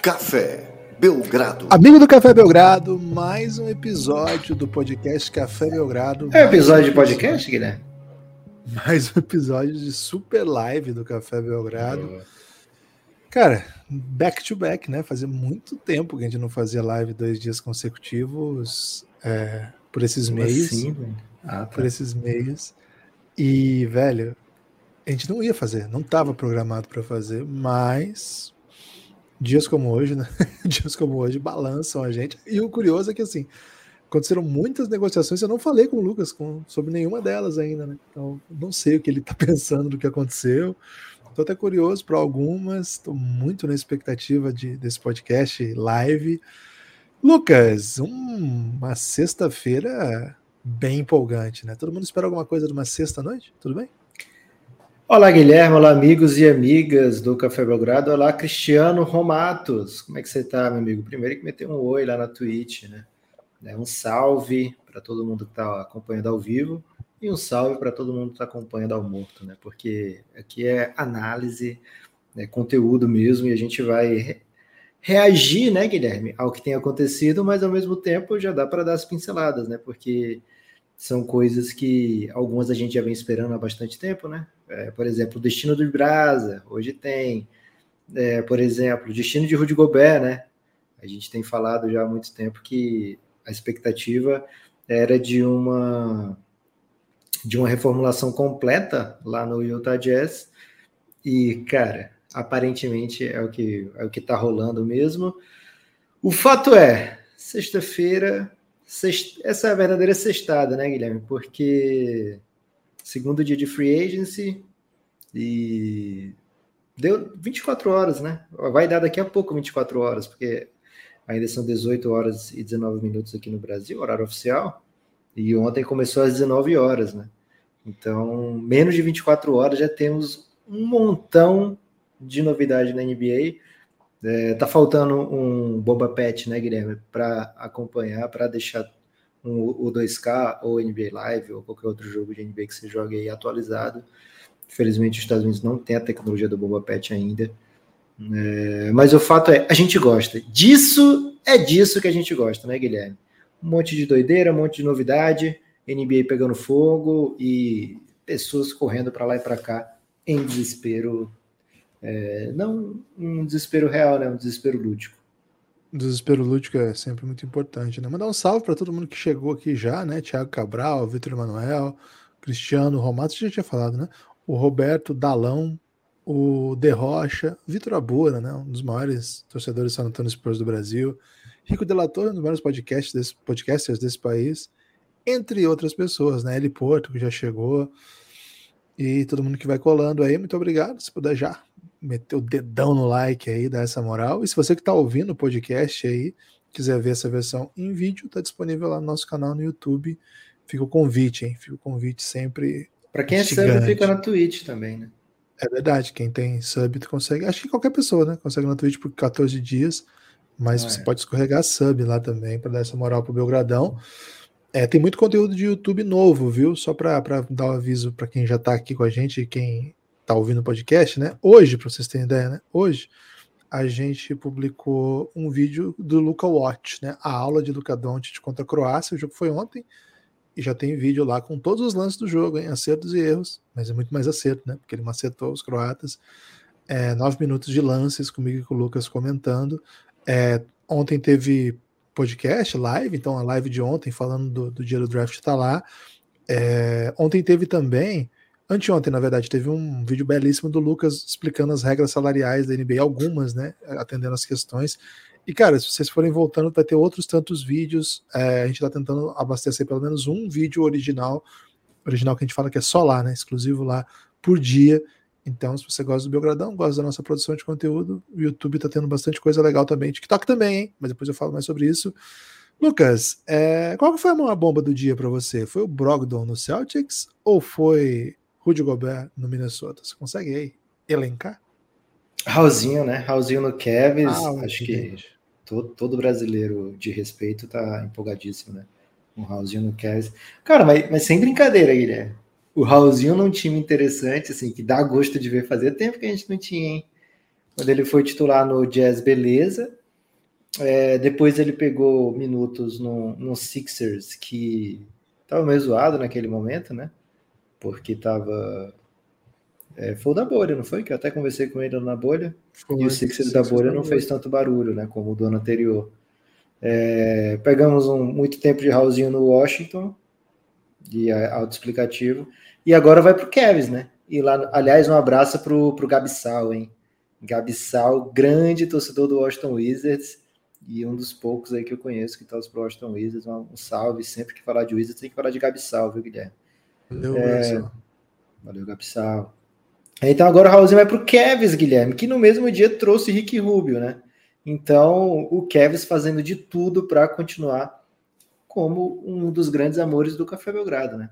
Café Belgrado. Amigo do Café Belgrado, mais um episódio do podcast Café Belgrado. É um episódio de podcast, Guilherme? Mais um episódio de super live do Café Belgrado. Cara, back to back, né? Fazia muito tempo que a gente não fazia live dois dias consecutivos é, por esses Como meios. Assim, ah, tá. Por esses meios. E, velho, a gente não ia fazer, não estava programado para fazer, mas dias como hoje, né? dias como hoje balançam a gente. E o curioso é que assim, aconteceram muitas negociações, eu não falei com o Lucas com, sobre nenhuma delas ainda, né? Então, não sei o que ele está pensando do que aconteceu. Estou até curioso para algumas, estou muito na expectativa de, desse podcast live. Lucas, um, uma sexta-feira bem empolgante, né? Todo mundo espera alguma coisa de uma sexta-noite? Tudo bem? Olá, Guilherme. Olá, amigos e amigas do Café Belgrado. Olá, Cristiano Romatos. Como é que você está, meu amigo? Primeiro que meter um oi lá na Twitch, né? É, um salve para todo mundo que está acompanhando ao vivo e um salve para todo mundo que está acompanhando ao morto, né? Porque aqui é análise, né, conteúdo mesmo, e a gente vai reagir, né, Guilherme, ao que tem acontecido, mas ao mesmo tempo já dá para dar as pinceladas, né? Porque são coisas que algumas a gente já vem esperando há bastante tempo, né? É, por exemplo, o destino do Brasa, hoje tem. É, por exemplo, o destino de Rudy Gobert, né? A gente tem falado já há muito tempo que a expectativa era de uma de uma reformulação completa lá no Utah Jazz e cara aparentemente é o que é o que está rolando mesmo o fato é sexta-feira Sexta, essa é a verdadeira sextada, né, Guilherme? Porque segundo dia de free agency e deu 24 horas, né? Vai dar daqui a pouco 24 horas, porque ainda são 18 horas e 19 minutos aqui no Brasil, horário oficial. E ontem começou às 19 horas, né? Então, menos de 24 horas já temos um montão de novidade na NBA. É, tá faltando um Boba Pet, né, Guilherme, para acompanhar, para deixar um, o 2K ou NBA Live ou qualquer outro jogo de NBA que você jogue aí atualizado. Infelizmente, os Estados Unidos não tem a tecnologia do Boba Pet ainda. É, mas o fato é, a gente gosta. Disso é disso que a gente gosta, né, Guilherme? Um monte de doideira, um monte de novidade, NBA pegando fogo e pessoas correndo para lá e para cá em desespero é, não um desespero real, né? Um desespero lúdico. Desespero lúdico é sempre muito importante, né? Mandar um salve para todo mundo que chegou aqui já, né? Tiago Cabral, Vitor Emanuel, Cristiano, Romato, já tinha falado, né? O Roberto Dalão, o De Rocha, Vitor Abura, né? Um dos maiores torcedores do San Antonio Spurs do Brasil, Rico Delator, um dos maiores podcasts desse, podcasters desse país, entre outras pessoas, né? Eli Porto, que já chegou, e todo mundo que vai colando aí, muito obrigado. Se puder já meter o dedão no like aí, dar essa moral. E se você que está ouvindo o podcast aí, quiser ver essa versão em vídeo, está disponível lá no nosso canal no YouTube. Fica o convite, hein? Fica o convite sempre. Para quem é sub, fica na Twitch também, né? É verdade, quem tem sub consegue. Acho que qualquer pessoa, né? Consegue na Twitch por 14 dias. Mas ah, você é. pode escorregar sub lá também para dar essa moral pro Belgradão. É, tem muito conteúdo de YouTube novo, viu? Só para dar um aviso para quem já está aqui com a gente, quem tá ouvindo o podcast, né? Hoje, para vocês terem ideia, né? Hoje a gente publicou um vídeo do Luca Watch, né? A aula de Luca Doncic contra a Croácia. O jogo foi ontem e já tem vídeo lá com todos os lances do jogo, hein? acertos e erros, mas é muito mais acerto, né? Porque ele macetou os croatas. É, nove minutos de lances comigo e com o Lucas comentando. É, ontem teve podcast, live, então a live de ontem falando do, do dia do draft está lá. É, ontem teve também Anteontem, na verdade, teve um vídeo belíssimo do Lucas explicando as regras salariais da NBA, algumas, né? Atendendo as questões. E, cara, se vocês forem voltando, vai ter outros tantos vídeos. É, a gente está tentando abastecer pelo menos um vídeo original, original que a gente fala que é só lá, né? Exclusivo lá por dia. Então, se você gosta do Belgradão, gosta da nossa produção de conteúdo, o YouTube está tendo bastante coisa legal também. TikTok também, hein? Mas depois eu falo mais sobre isso. Lucas, é, qual foi a maior bomba do dia para você? Foi o Brogdon no Celtics ou foi Rudy Gobert no Minnesota. Você consegue aí elencar? Raulzinho, né? Raulzinho no Cavs. Ah, acho que todo, todo, brasileiro de respeito tá empolgadíssimo, né? Um Raulzinho no Cavs. Cara, mas, mas sem brincadeira, Guilherme. O Raulzinho num time interessante, assim, que dá gosto de ver fazer tempo que a gente não tinha, hein? quando ele foi titular no Jazz, beleza. É, depois ele pegou minutos no, no Sixers, que estava meio zoado naquele momento, né? Porque estava é, foi o da bolha, não foi? Que eu até conversei com ele na bolha. Foi, e o Sixers da bolha não fez tanto barulho, né? Como o do ano anterior. É, pegamos um, muito tempo de Raulzinho no Washington, de autoexplicativo. E agora vai pro Kevs, né? E lá, aliás, um abraço pro, pro Gabissal, hein? Gabissal, grande torcedor do Washington Wizards e um dos poucos aí que eu conheço que torce pro Washington Wizards. Um, um salve. Sempre que falar de Wizards, tem que falar de Gabissal, viu, Guilherme? Valeu, é, Valeu, Gabissal. Então agora o Raulzinho vai para o Kevs, Guilherme, que no mesmo dia trouxe Rick Rubio, né? Então o Kevs fazendo de tudo para continuar como um dos grandes amores do Café Belgrado, né?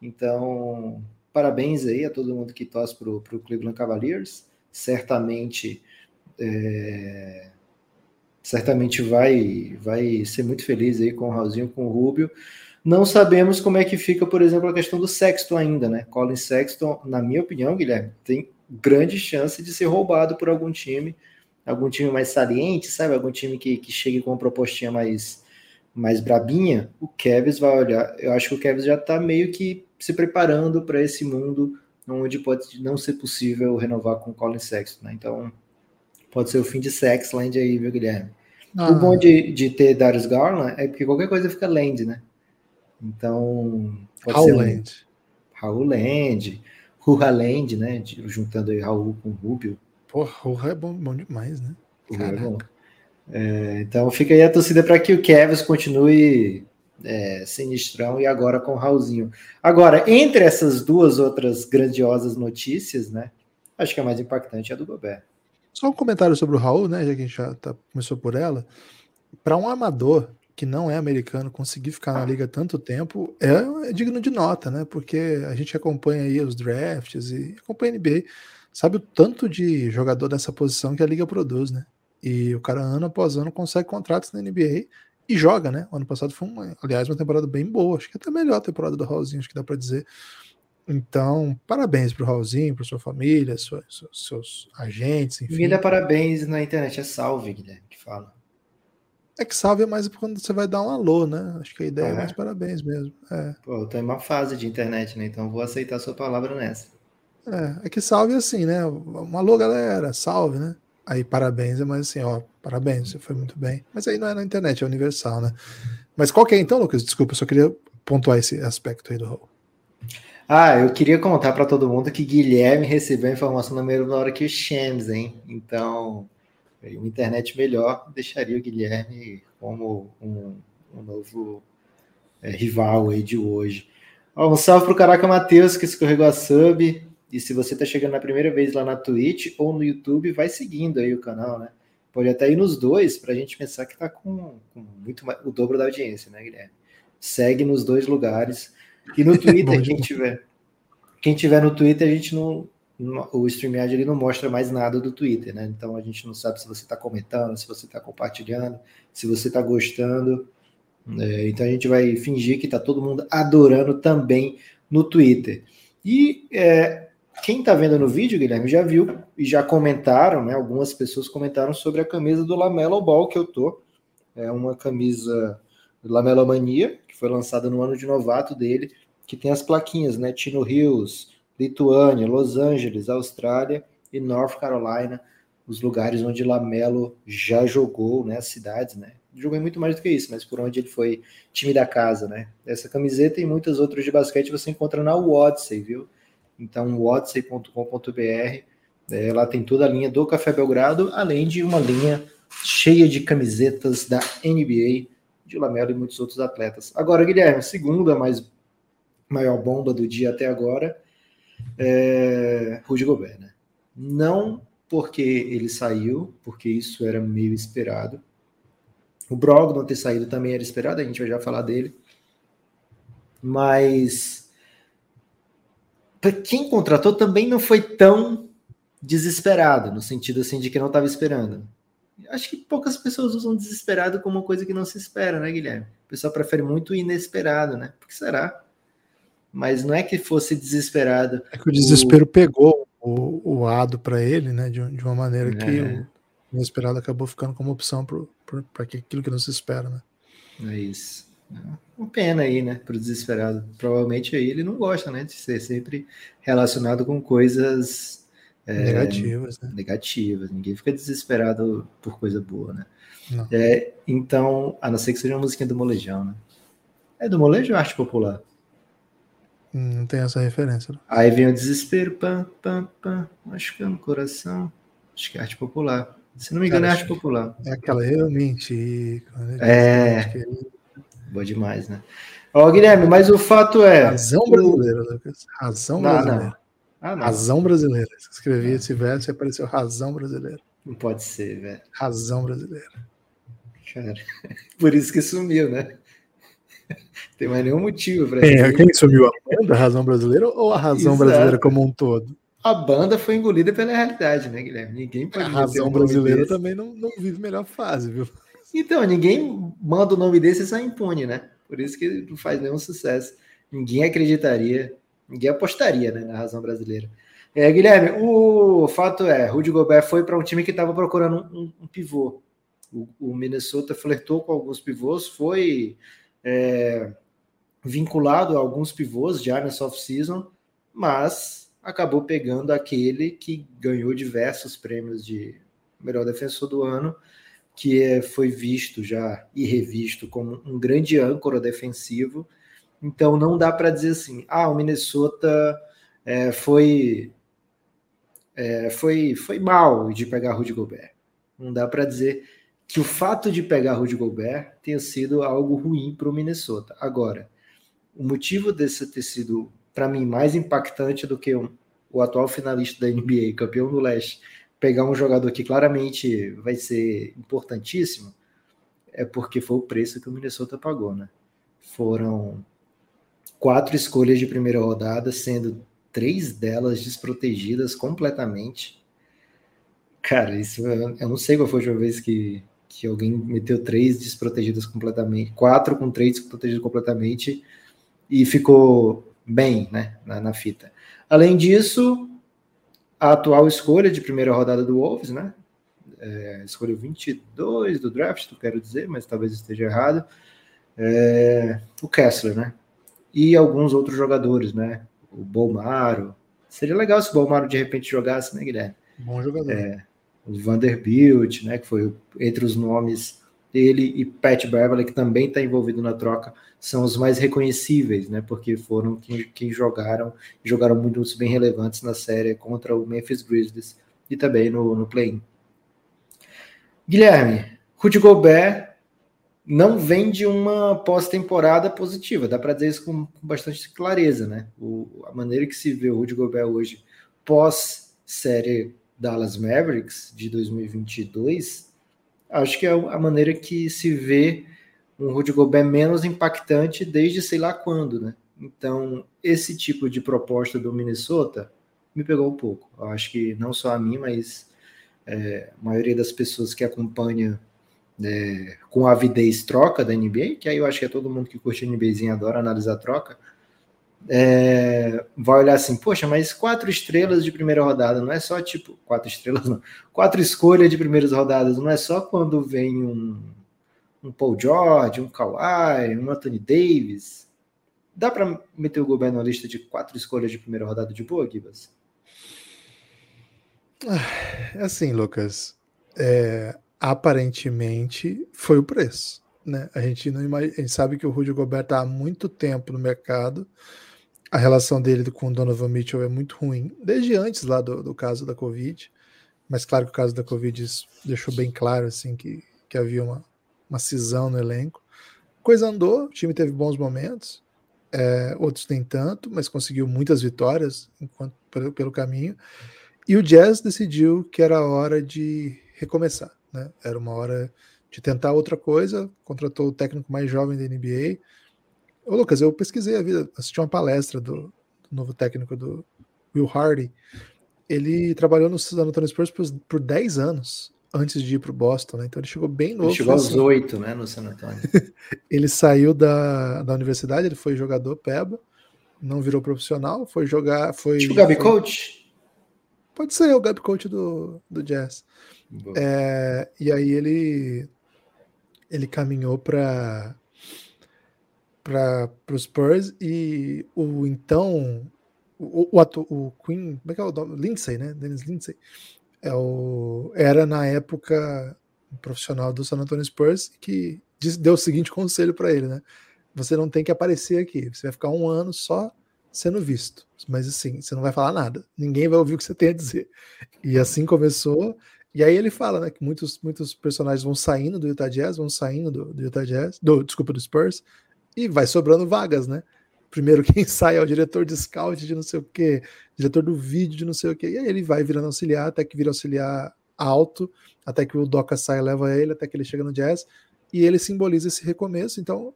Então, parabéns aí a todo mundo que torce para o Cleveland Cavaliers. Certamente, é, certamente vai, vai ser muito feliz aí com o Raulzinho, com o Rubio. Não sabemos como é que fica, por exemplo, a questão do Sexton ainda, né? Colin Sexton, na minha opinião, Guilherme, tem grande chance de ser roubado por algum time, algum time mais saliente, sabe? Algum time que, que chegue com uma propostinha mais, mais brabinha. O Kevs vai olhar. Eu acho que o Kevs já está meio que se preparando para esse mundo onde pode não ser possível renovar com o Colin Sexton, né? Então, pode ser o fim de Sexland aí, viu, Guilherme? Ah. O bom de, de ter Darius Garland é porque qualquer coisa fica land, né? Então, Raul Land. Raul Land, Ruha Land, né? Juntando aí Raul com Rubio. Pô, Ruha é bom, bom demais, né? É bom. É, então fica aí a torcida para que o Kevs continue é, sinistrão e agora com o Raulzinho. Agora, entre essas duas outras grandiosas notícias, né? Acho que a mais impactante é a do Gobert. Só um comentário sobre o Raul, né? Já que a gente já tá, começou por ela. Para um amador que não é americano conseguir ficar na liga tanto tempo é, é, digno de nota, né? Porque a gente acompanha aí os drafts e acompanha a NBA, sabe o tanto de jogador dessa posição que a liga produz, né? E o cara ano após ano consegue contratos na NBA e joga, né? O ano passado foi, uma, aliás, uma temporada bem boa, acho que até a melhor temporada do Raulzinho, acho que dá para dizer. Então, parabéns pro Raulzinho, para sua família, sua, seus, seus agentes, enfim. Me parabéns na internet, é salve, Guilherme, que fala. É que salve é mais quando você vai dar um alô, né? Acho que a ideia é, é mais parabéns mesmo. É. Pô, eu tô em uma fase de internet, né? Então vou aceitar a sua palavra nessa. É, é que salve é assim, né? Um alô, galera, salve, né? Aí parabéns é mais assim, ó, parabéns, você foi muito bem. Mas aí não é na internet, é universal, né? Mas qual que é então, Lucas? Desculpa, eu só queria pontuar esse aspecto aí do rol. Ah, eu queria contar para todo mundo que Guilherme recebeu a informação na mesma hora que o Shams, hein? Então, uma internet melhor deixaria o Guilherme como um, um novo é, rival aí de hoje. Ó, um salve pro Caraca Matheus, que escorregou a sub. E se você está chegando na primeira vez lá na Twitch ou no YouTube, vai seguindo aí o canal, né? Pode até ir nos dois para a gente pensar que está com, com, muito mais, o dobro da audiência, né, Guilherme? Segue nos dois lugares. E no Twitter, quem tiver, quem tiver no Twitter, a gente não, o StreamYard ele não mostra mais nada do Twitter, né? Então a gente não sabe se você está comentando, se você está compartilhando, se você está gostando. É, então a gente vai fingir que está todo mundo adorando também no Twitter. E é, quem está vendo no vídeo, Guilherme, já viu e já comentaram, né? Algumas pessoas comentaram sobre a camisa do Lamelo Ball que eu tô. É uma camisa Lamelo Mania, que foi lançada no ano de novato dele, que tem as plaquinhas, né? Tino Hills, Lituânia, Los Angeles, Austrália e North Carolina, os lugares onde Lamelo já jogou, né, as cidades, né? Jogou muito mais do que isso, mas por onde ele foi time da casa, né? Essa camiseta e muitas outras de basquete você encontra na Wodsey, viu? Então, wodsey.com.br, é, lá tem toda a linha do Café Belgrado, além de uma linha cheia de camisetas da NBA, de Lamelo e muitos outros atletas. Agora, Guilherme, segunda mais maior bomba do dia até agora, é, Rudy Gobert, né? Não porque ele saiu, porque isso era meio esperado. O Brogdon ter saído também era esperado, a gente vai já falar dele. Mas para quem contratou também não foi tão desesperado, no sentido assim de que não estava esperando. Acho que poucas pessoas usam desesperado como uma coisa que não se espera, né, Guilherme? O pessoal prefere muito inesperado, né? Por que será? Mas não é que fosse desesperado. É que o desespero o... pegou o, o ado para ele, né? De, de, uma maneira é. que o inesperado acabou ficando como opção para aquilo que não se espera, né? É isso. É uma pena aí, né? Para o desesperado. Provavelmente aí ele não gosta, né? De ser sempre relacionado com coisas é, negativas, né? Negativas. Ninguém fica desesperado por coisa boa, né? É, então, a não ser que seja uma musiquinha do molejão, né? É do molejo ou arte popular? Hum, não tem essa referência. Não. Aí vem o desespero, pam, pam, pam, machucando o coração. Acho que é arte popular. Se não me engano, Cara, é arte popular. É aquela eu menti. É. Que... Boa demais, né? Ó, Guilherme, mas o fato é. Razão brasileira, Lucas. Razão não, brasileira. Não. Ah, não. Razão brasileira. Se escrevi esse verso e apareceu razão brasileira. Não pode ser, velho. Razão brasileira. Cara, por isso que sumiu, né? Tem mais nenhum motivo para isso. Quem sumiu? A banda, a razão brasileira ou a razão Exato. brasileira como um todo? A banda foi engolida pela realidade, né, Guilherme? Ninguém pode. A razão um brasileira desse. também não, não vive melhor fase, viu? Então, ninguém manda o nome desse e sai impune, né? Por isso que não faz nenhum sucesso. Ninguém acreditaria, ninguém apostaria né, na razão brasileira. É, Guilherme, o fato é, Rudy Gobert foi para um time que estava procurando um, um pivô. O, o, Minnesota flertou com alguns pivôs, foi é, vinculado a alguns pivôs já nessa off-season, mas acabou pegando aquele que ganhou diversos prêmios de melhor defensor do ano, que é, foi visto já e revisto como um grande âncora defensivo. Então não dá para dizer assim, ah, o Minnesota é, foi é, foi, foi mal de pegar Rudy Gobert. Não dá para dizer que o fato de pegar Rudy Gobert tenha sido algo ruim para o Minnesota. Agora, o motivo desse ter sido, para mim, mais impactante do que um, o atual finalista da NBA, campeão do leste, pegar um jogador que claramente vai ser importantíssimo, é porque foi o preço que o Minnesota pagou, né? Foram quatro escolhas de primeira rodada, sendo três delas desprotegidas completamente. Cara, isso eu não sei qual foi a última vez que, que alguém meteu três desprotegidas completamente, quatro com três desprotegidas completamente e ficou bem né, na, na, fita. Além disso, a atual escolha de primeira rodada do Wolves, né? É, escolha 22 do draft, eu quero dizer, mas talvez esteja errado. É, o Kessler, né? E alguns outros jogadores, né? o Bolmaro. Seria legal se o Bolmaro de repente jogasse, né, Guilherme? Bom jogador. É, Vanderbilt, né, que foi entre os nomes ele e Pat Beverly, que também está envolvido na troca, são os mais reconhecíveis, né? Porque foram quem, quem jogaram, jogaram muitos bem relevantes na série contra o Memphis Grizzlies e também no, no play-in. Guilherme, Rudy Gobert não vem de uma pós-temporada positiva. Dá para dizer isso com, com bastante clareza, né? O, a maneira que se vê o Rudy Gobert hoje, pós-série Dallas Mavericks de 2022, acho que é a maneira que se vê um Rudy Gobert menos impactante desde sei lá quando, né? Então, esse tipo de proposta do Minnesota me pegou um pouco. Eu acho que não só a mim, mas é, a maioria das pessoas que acompanham é, com avidez troca da NBA, que aí eu acho que é todo mundo que curte NBAzinho adora analisar troca, é, vai olhar assim, poxa, mas quatro estrelas de primeira rodada não é só tipo, quatro estrelas não, quatro escolhas de primeiras rodadas não é só quando vem um, um Paul George, um Kawhi, um Anthony Davis. Dá para meter o governo na lista de quatro escolhas de primeira rodada de boa, Gibas? É assim, Lucas. É, aparentemente foi o preço. Né? A, gente não imagina, a gente sabe que o Rudy Gobert está há muito tempo no mercado. A relação dele com o Donovan Mitchell é muito ruim, desde antes lá do, do caso da Covid. Mas claro que o caso da Covid deixou bem claro assim que, que havia uma, uma cisão no elenco. Coisa andou, o time teve bons momentos, é, outros nem tanto, mas conseguiu muitas vitórias enquanto, pelo, pelo caminho. E o Jazz decidiu que era hora de recomeçar né? Era uma hora de tentar outra coisa, contratou o técnico mais jovem da NBA. Ô, Lucas, eu pesquisei a vida, assisti uma palestra do, do novo técnico do Will Hardy. Ele trabalhou no San Antonio Spurs por, por 10 anos antes de ir para o Boston, né? Então ele chegou bem novo. Ele chegou aos oito, né, no San Antonio. ele saiu da, da universidade, ele foi jogador PEBA, não virou profissional, foi jogar, foi... Tipo Gabi Coach? Pode ser o Gab Coach do, do Jazz. É, e aí ele ele caminhou para para os Spurs e o então o, o, o, Queen, como é que é o nome? Lindsay, né? Dennis Lindsay. É o, era na época um profissional do San Antonio Spurs que deu o seguinte conselho para ele, né? Você não tem que aparecer aqui, você vai ficar um ano só sendo visto, mas assim, você não vai falar nada, ninguém vai ouvir o que você tem a dizer. E assim começou. E aí ele fala, né, que muitos, muitos personagens vão saindo do Utah Jazz, vão saindo do, do Utah Jazz, do, desculpa, do Spurs, e vai sobrando vagas, né? Primeiro quem sai é o diretor de scout de não sei o que, diretor do vídeo de não sei o que, e aí ele vai virando auxiliar até que vira auxiliar alto, até que o Doca sai e leva ele, até que ele chega no Jazz, e ele simboliza esse recomeço. Então,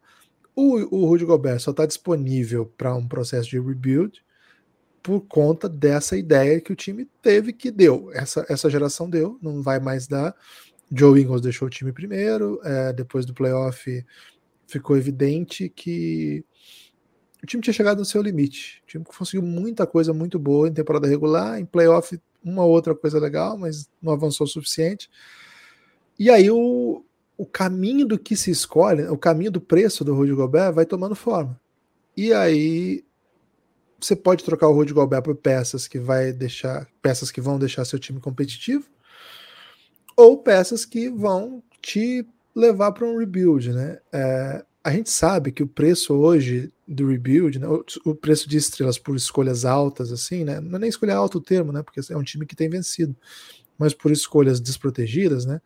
o, o Rudy Gobert só está disponível para um processo de rebuild por conta dessa ideia que o time teve que deu. Essa, essa geração deu, não vai mais dar. Joe Ingles deixou o time primeiro, é, depois do playoff ficou evidente que o time tinha chegado no seu limite. O time conseguiu muita coisa muito boa em temporada regular, em playoff uma outra coisa legal, mas não avançou o suficiente. E aí o, o caminho do que se escolhe, o caminho do preço do Rudy Gobert vai tomando forma. E aí você pode trocar o Rudy Gobert por peças que vai deixar peças que vão deixar seu time competitivo ou peças que vão te levar para um rebuild, né? É, a gente sabe que o preço hoje do rebuild, né, o preço de estrelas por escolhas altas, assim, né? Não é nem escolha alto o termo, né? Porque é um time que tem vencido, mas por escolhas desprotegidas, né?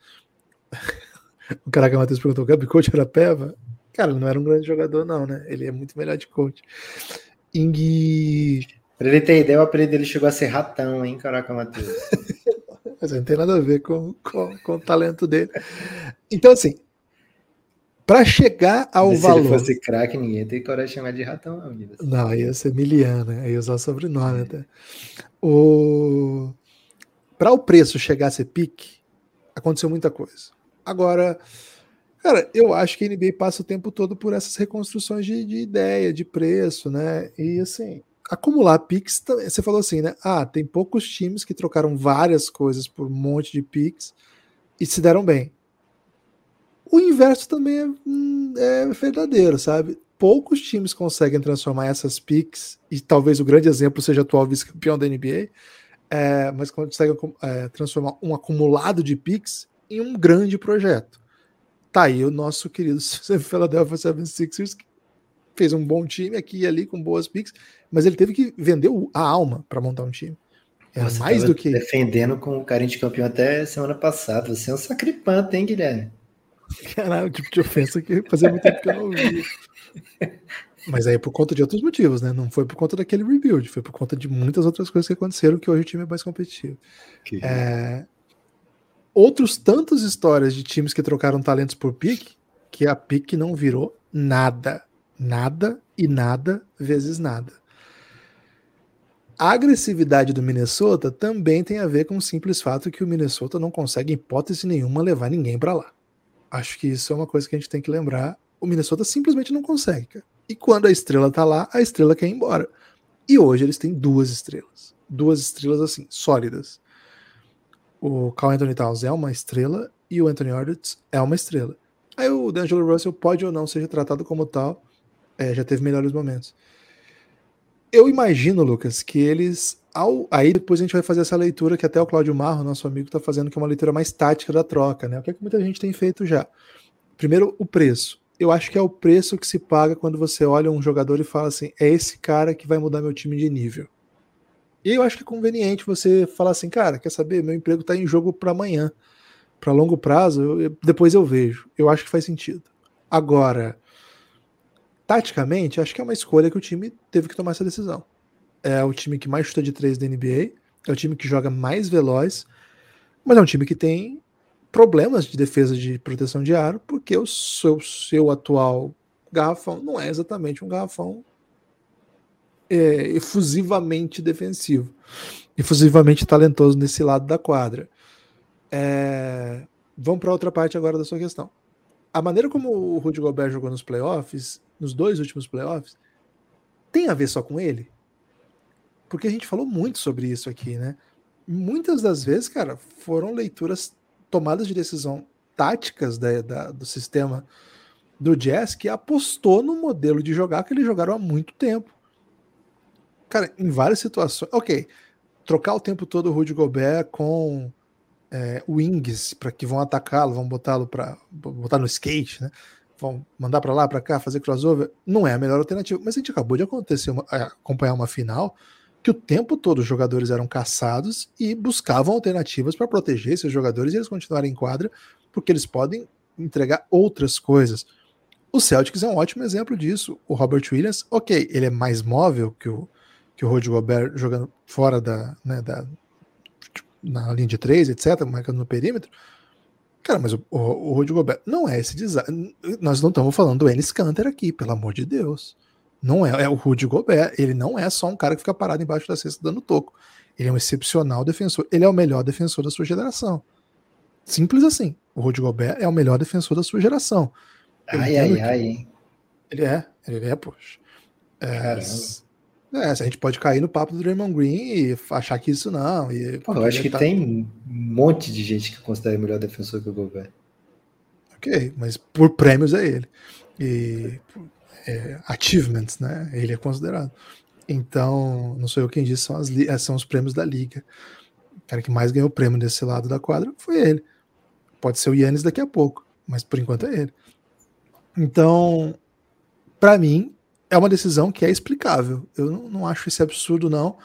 o cara que Matheus perguntou: Gabi Coach era peva? Cara, não era um grande jogador, não, né? Ele é muito melhor de coach. Ing... Pra ele ter ideia, o apelido dele chegou a ser ratão, hein, caraca, Matheus. Mas não tem nada a ver com, com, com o talento dele. Então, assim, para chegar ao se valor. Se ele fosse craque, ninguém tem coragem de chamar de ratão, não, vida. Não, ia ser miliana, né? ia usar o sobrenome até. O... Para o preço chegar a ser pique, aconteceu muita coisa. Agora, cara, eu acho que a NBA passa o tempo todo por essas reconstruções de, de ideia, de preço, né? E assim, acumular picks, você falou assim, né? Ah, tem poucos times que trocaram várias coisas por um monte de picks e se deram bem. O inverso também é, hum, é verdadeiro, sabe? Poucos times conseguem transformar essas picks, e talvez o grande exemplo seja o atual vice-campeão da NBA, é, mas conseguem é, transformar um acumulado de picks em um grande projeto. Tá aí o nosso querido Philadelphia 76ers, que fez um bom time aqui e ali com boas picks, mas ele teve que vender a alma para montar um time. É Você mais do que. Defendendo com o carinho de campeão até semana passada. Você é um sacripante, hein, Guilherme? Caralho, o tipo de ofensa que fazia muito tempo que eu não ouvia. Mas aí por conta de outros motivos, né? Não foi por conta daquele rebuild, foi por conta de muitas outras coisas que aconteceram que hoje o time é mais competitivo. Que... É... Outros tantas histórias de times que trocaram talentos por pique, que a pique não virou nada. Nada e nada vezes nada. A agressividade do Minnesota também tem a ver com o simples fato que o Minnesota não consegue, em hipótese nenhuma, levar ninguém para lá. Acho que isso é uma coisa que a gente tem que lembrar. O Minnesota simplesmente não consegue. E quando a estrela tá lá, a estrela quer ir embora. E hoje eles têm duas estrelas. Duas estrelas assim, sólidas. O Carl Anthony Towns é uma estrela e o Anthony Edwards é uma estrela. Aí o D'Angelo Russell pode ou não ser tratado como tal, é, já teve melhores momentos. Eu imagino, Lucas, que eles. Ao, aí depois a gente vai fazer essa leitura que até o Cláudio Marro, nosso amigo, está fazendo, que é uma leitura mais tática da troca, né? O que, é que muita gente tem feito já. Primeiro, o preço. Eu acho que é o preço que se paga quando você olha um jogador e fala assim: é esse cara que vai mudar meu time de nível. E eu acho que é conveniente você falar assim, cara, quer saber? Meu emprego está em jogo para amanhã. Para longo prazo, eu, depois eu vejo. Eu acho que faz sentido. Agora, taticamente, acho que é uma escolha que o time teve que tomar essa decisão. É o time que mais chuta de três da NBA, é o time que joga mais veloz, mas é um time que tem problemas de defesa de proteção de aro, porque o seu, seu atual garrafão não é exatamente um garrafão é, efusivamente defensivo, efusivamente talentoso nesse lado da quadra. É, vamos para outra parte agora da sua questão. A maneira como o Rudy Gobert jogou nos playoffs nos dois últimos playoffs, tem a ver só com ele? Porque a gente falou muito sobre isso aqui, né? muitas das vezes, cara, foram leituras, tomadas de decisão táticas da, da, do sistema do Jazz que apostou no modelo de jogar que eles jogaram há muito tempo. Cara, em várias situações. Ok, trocar o tempo todo o Rudy Gobert com é, wings para que vão atacá-lo, vão botá-lo para botar no skate, né? Vão mandar para lá, para cá, fazer crossover, não é a melhor alternativa. Mas a gente acabou de acontecer uma, acompanhar uma final que o tempo todo os jogadores eram caçados e buscavam alternativas para proteger esses jogadores e eles continuarem em quadra, porque eles podem entregar outras coisas. O Celtics é um ótimo exemplo disso. O Robert Williams, ok, ele é mais móvel que o, que o Rudy Gobert jogando fora da, né, da na linha de três, etc., marcando no perímetro. Cara, mas o, o, o Rudy Gobert não é esse design. Nós não estamos falando do Ennis Canter aqui, pelo amor de Deus. Não é, é o Rudy Gobert. Ele não é só um cara que fica parado embaixo da cesta dando toco. Ele é um excepcional defensor. Ele é o melhor defensor da sua geração. Simples assim. O Rudy Gobert é o melhor defensor da sua geração. ai, ai, ai. Ele é, ele é, poxa. É, é, a gente pode cair no papo do Draymond Green e achar que isso não. E, Pô, eu acho que tá... tem um monte de gente que considera melhor defensor que o Gobert. Ok, mas por prêmios é ele. E é, achievements, né? Ele é considerado. Então, não sou eu quem disse, são, as, é, são os prêmios da liga. O cara que mais ganhou prêmio desse lado da quadra foi ele. Pode ser o Yannis daqui a pouco, mas por enquanto é ele. Então, para mim, é uma decisão que é explicável. Eu não, não acho esse absurdo, não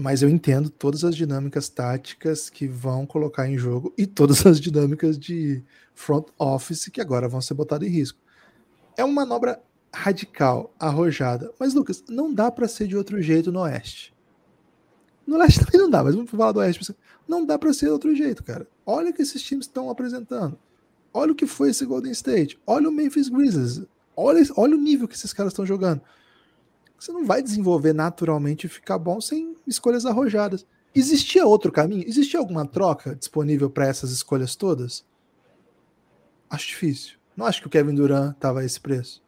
mas eu entendo todas as dinâmicas táticas que vão colocar em jogo e todas as dinâmicas de front office que agora vão ser botadas em risco. É uma manobra radical, arrojada. Mas, Lucas, não dá para ser de outro jeito no Oeste. No Leste também não dá, mas vamos falar do Oeste. Não dá para ser de outro jeito, cara. Olha o que esses times estão apresentando. Olha o que foi esse Golden State. Olha o Memphis Grizzlies. Olha, olha o nível que esses caras estão jogando. Você não vai desenvolver naturalmente e ficar bom sem escolhas arrojadas. Existia outro caminho? Existia alguma troca disponível para essas escolhas todas? Acho difícil. Não acho que o Kevin Durant estava a esse preço.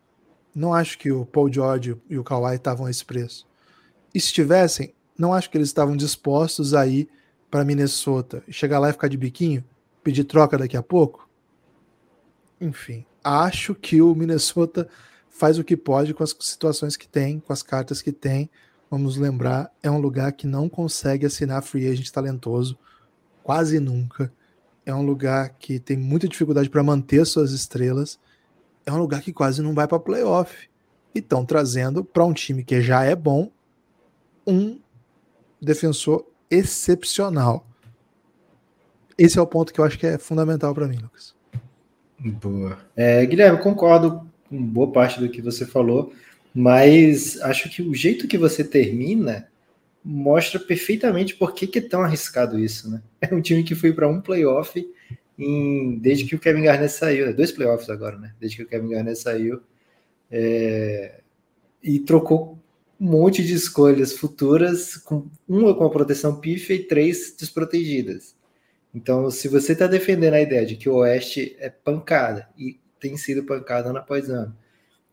Não acho que o Paul George e o Kawhi estavam a esse preço. E se estivessem, não acho que eles estavam dispostos a ir para Minnesota e chegar lá e ficar de biquinho, pedir troca daqui a pouco. Enfim, acho que o Minnesota faz o que pode com as situações que tem, com as cartas que tem. Vamos lembrar, é um lugar que não consegue assinar free agent talentoso quase nunca. É um lugar que tem muita dificuldade para manter suas estrelas é um lugar que quase não vai para playoff. E estão trazendo para um time que já é bom um defensor excepcional. Esse é o ponto que eu acho que é fundamental para mim, Lucas. Boa. É, Guilherme, concordo com boa parte do que você falou, mas acho que o jeito que você termina mostra perfeitamente por que, que é tão arriscado isso, né? É um time que foi para um playoff em, desde que o Kevin Garnett saiu, né? dois playoffs agora, né? Desde que o Kevin Garnett saiu. É, e trocou um monte de escolhas futuras, com uma com a proteção pífia e três desprotegidas. Então, se você está defendendo a ideia de que o Oeste é pancada, e tem sido pancada ano após ano,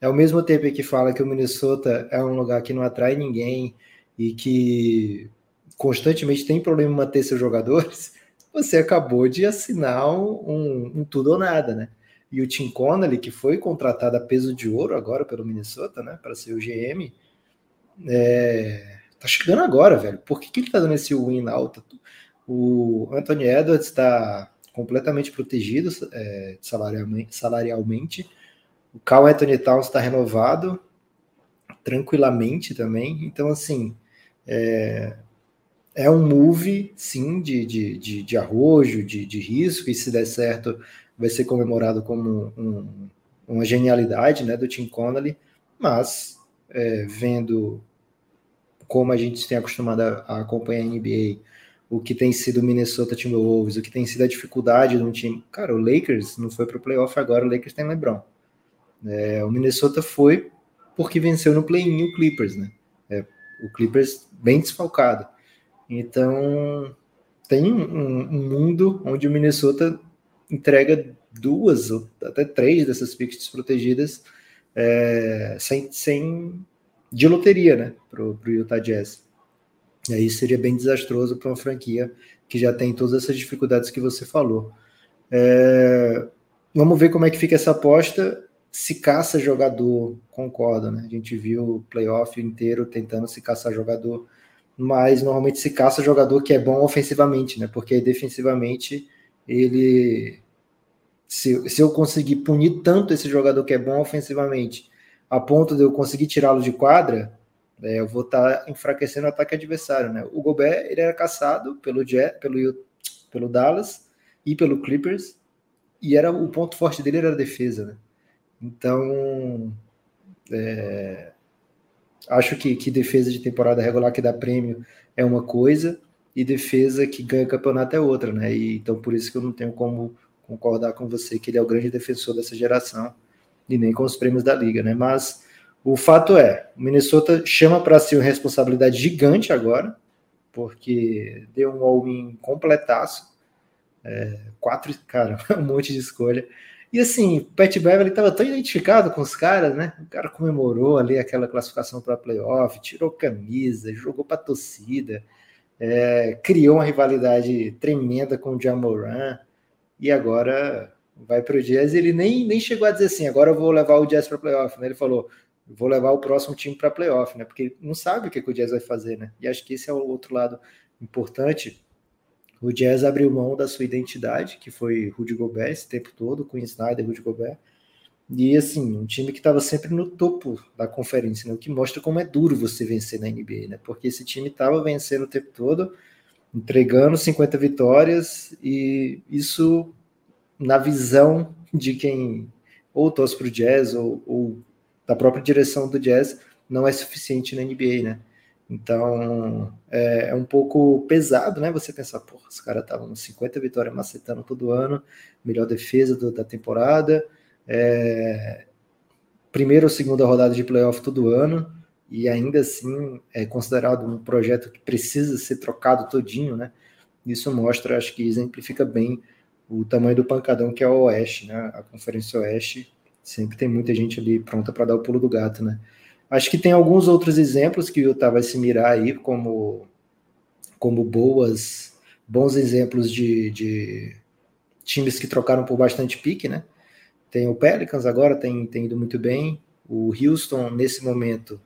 ao mesmo tempo que fala que o Minnesota é um lugar que não atrai ninguém e que constantemente tem problema em manter seus jogadores, você acabou de assinar um, um, tudo ou nada, né? E o Tim Connelly, que foi contratado a peso de ouro agora pelo Minnesota, né, para ser o GM, é, tá chegando agora, velho. Por que, que ele tá dando esse win alto? O Anthony Edwards está completamente protegido é, salarialmente. O Carl Anthony Towns está renovado tranquilamente também. Então, assim, é, é um move, sim, de, de, de, de arrojo, de, de risco, e se der certo, vai ser comemorado como um, uma genialidade né, do Tim Connolly, mas é, vendo como a gente tem acostumado a, a, acompanhar a NBA, o que tem sido o Minnesota Timberwolves, o que tem sido a dificuldade de um time. Cara, o Lakers não foi para o playoff agora, o Lakers tem LeBron. É, o Minnesota foi porque venceu no play-in o Clippers, né? É, o Clippers bem desfalcado. Então, tem um, um, mundo onde o Minnesota entrega duas ou até três dessas picks desprotegidas é, sem, sem de loteria, né, para o Utah Jazz. E aí seria bem desastroso para uma franquia que já tem todas essas dificuldades que você falou. É, vamos ver como é que fica essa aposta. Se caça jogador, concordo, né? A gente viu o playoff inteiro tentando se caçar jogador, mas normalmente se caça jogador que é bom ofensivamente, né? Porque defensivamente ele. Se, se eu conseguir punir tanto esse jogador que é bom ofensivamente, a ponto de eu conseguir tirá-lo de quadra, é, eu vou estar tá enfraquecendo o ataque adversário, né? O Gobert ele era caçado pelo Jet, pelo, pelo Dallas e pelo Clippers, e era o ponto forte dele era a defesa, né? Então, é, acho que, que defesa de temporada regular que dá prêmio é uma coisa e defesa que ganha campeonato é outra, né? E, então, por isso que eu não tenho como concordar com você que ele é o grande defensor dessa geração e nem com os prêmios da liga, né? Mas o fato é, o Minnesota chama para si uma responsabilidade gigante agora, porque deu um all-in completaço. É, quatro, cara, um monte de escolha. E assim, Pat Beverly estava tão identificado com os caras, né? O cara comemorou ali aquela classificação para playoff, tirou camisa, jogou para torcida, é, criou uma rivalidade tremenda com o Jamoran e agora vai para o Jazz. Ele nem, nem chegou a dizer assim: agora eu vou levar o Jazz para playoff. Né? Ele falou: vou levar o próximo time para playoff, né? Porque não sabe o que, que, o Jazz vai fazer, né? E acho que esse é o outro lado importante. O Jazz abriu mão da sua identidade, que foi Rudy Gobert esse tempo todo, com Snyder, Rudy Gobert. E assim, um time que estava sempre no topo da conferência, né? O que mostra como é duro você vencer na NBA, né? Porque esse time estava vencendo o tempo todo, entregando 50 vitórias, e isso, na visão de quem ou torce para o Jazz ou, ou da própria direção do Jazz não é suficiente na NBA, né? Então é, é um pouco pesado, né? Você pensar, porra, os caras estavam 50 vitórias macetando todo ano, melhor defesa do, da temporada, é, primeira ou segunda rodada de playoff todo ano, e ainda assim é considerado um projeto que precisa ser trocado todinho, né? Isso mostra, acho que exemplifica bem o tamanho do pancadão que é o Oeste, né? A Conferência Oeste Sempre tem muita gente ali pronta para dar o pulo do gato, né? Acho que tem alguns outros exemplos que o Utah vai se mirar aí como, como boas, bons exemplos de, de times que trocaram por bastante pique, né? Tem o Pelicans agora, tem, tem ido muito bem. O Houston, nesse momento,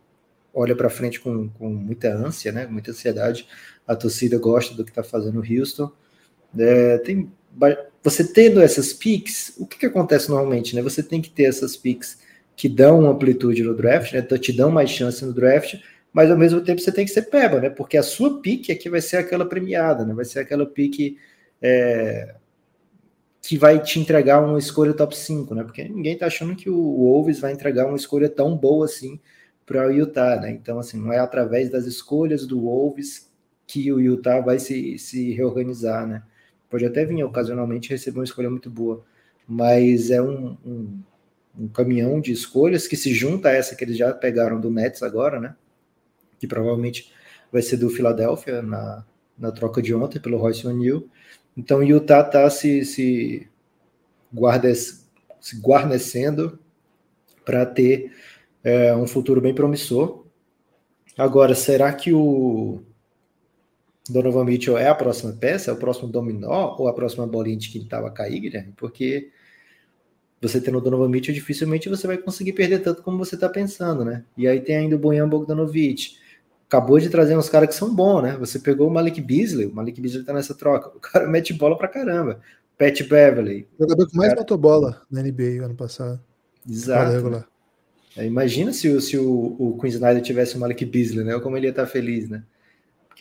olha para frente com, com muita ânsia, né? Muita ansiedade. A torcida gosta do que está fazendo o Houston. É, tem você tendo essas picks, o que, que acontece normalmente, né? Você tem que ter essas picks que dão amplitude no draft, né? Então, te dão mais chance no draft, mas ao mesmo tempo você tem que ser peba, né? Porque a sua pick aqui vai ser aquela premiada, né? Vai ser aquela pick é, que vai te entregar uma escolha top 5, né? Porque ninguém tá achando que o Wolves vai entregar uma escolha tão boa assim para o Utah, né? Então, assim, não é através das escolhas do Wolves que o Utah vai se, se reorganizar, né? Pode até vir ocasionalmente receber uma escolha muito boa, mas é um, um, um caminhão de escolhas que se junta a essa que eles já pegaram do Nets agora, né? Que provavelmente vai ser do Philadelphia na, na troca de ontem pelo Royce O'Neal. Então o Utah está se, se, guarda, se guarnecendo para ter é, um futuro bem promissor. Agora, será que o, Donovan Mitchell é a próxima peça, é o próximo dominó ou a próxima bolinha de quintal a cair, Guilherme? Porque você tendo o Donovan Mitchell, dificilmente você vai conseguir perder tanto como você está pensando, né? E aí tem ainda o Bojan Bogdanovic. Acabou de trazer uns caras que são bons, né? Você pegou o Malik Beasley, o Malik Beasley tá nessa troca. O cara mete bola pra caramba. Pat Beverly. O jogador que mais cara... botou bola na NBA ano passado. Exato. Né? Imagina se, o, se o, o Queen Snyder tivesse o Malik Beasley, né? Como ele ia estar tá feliz, né?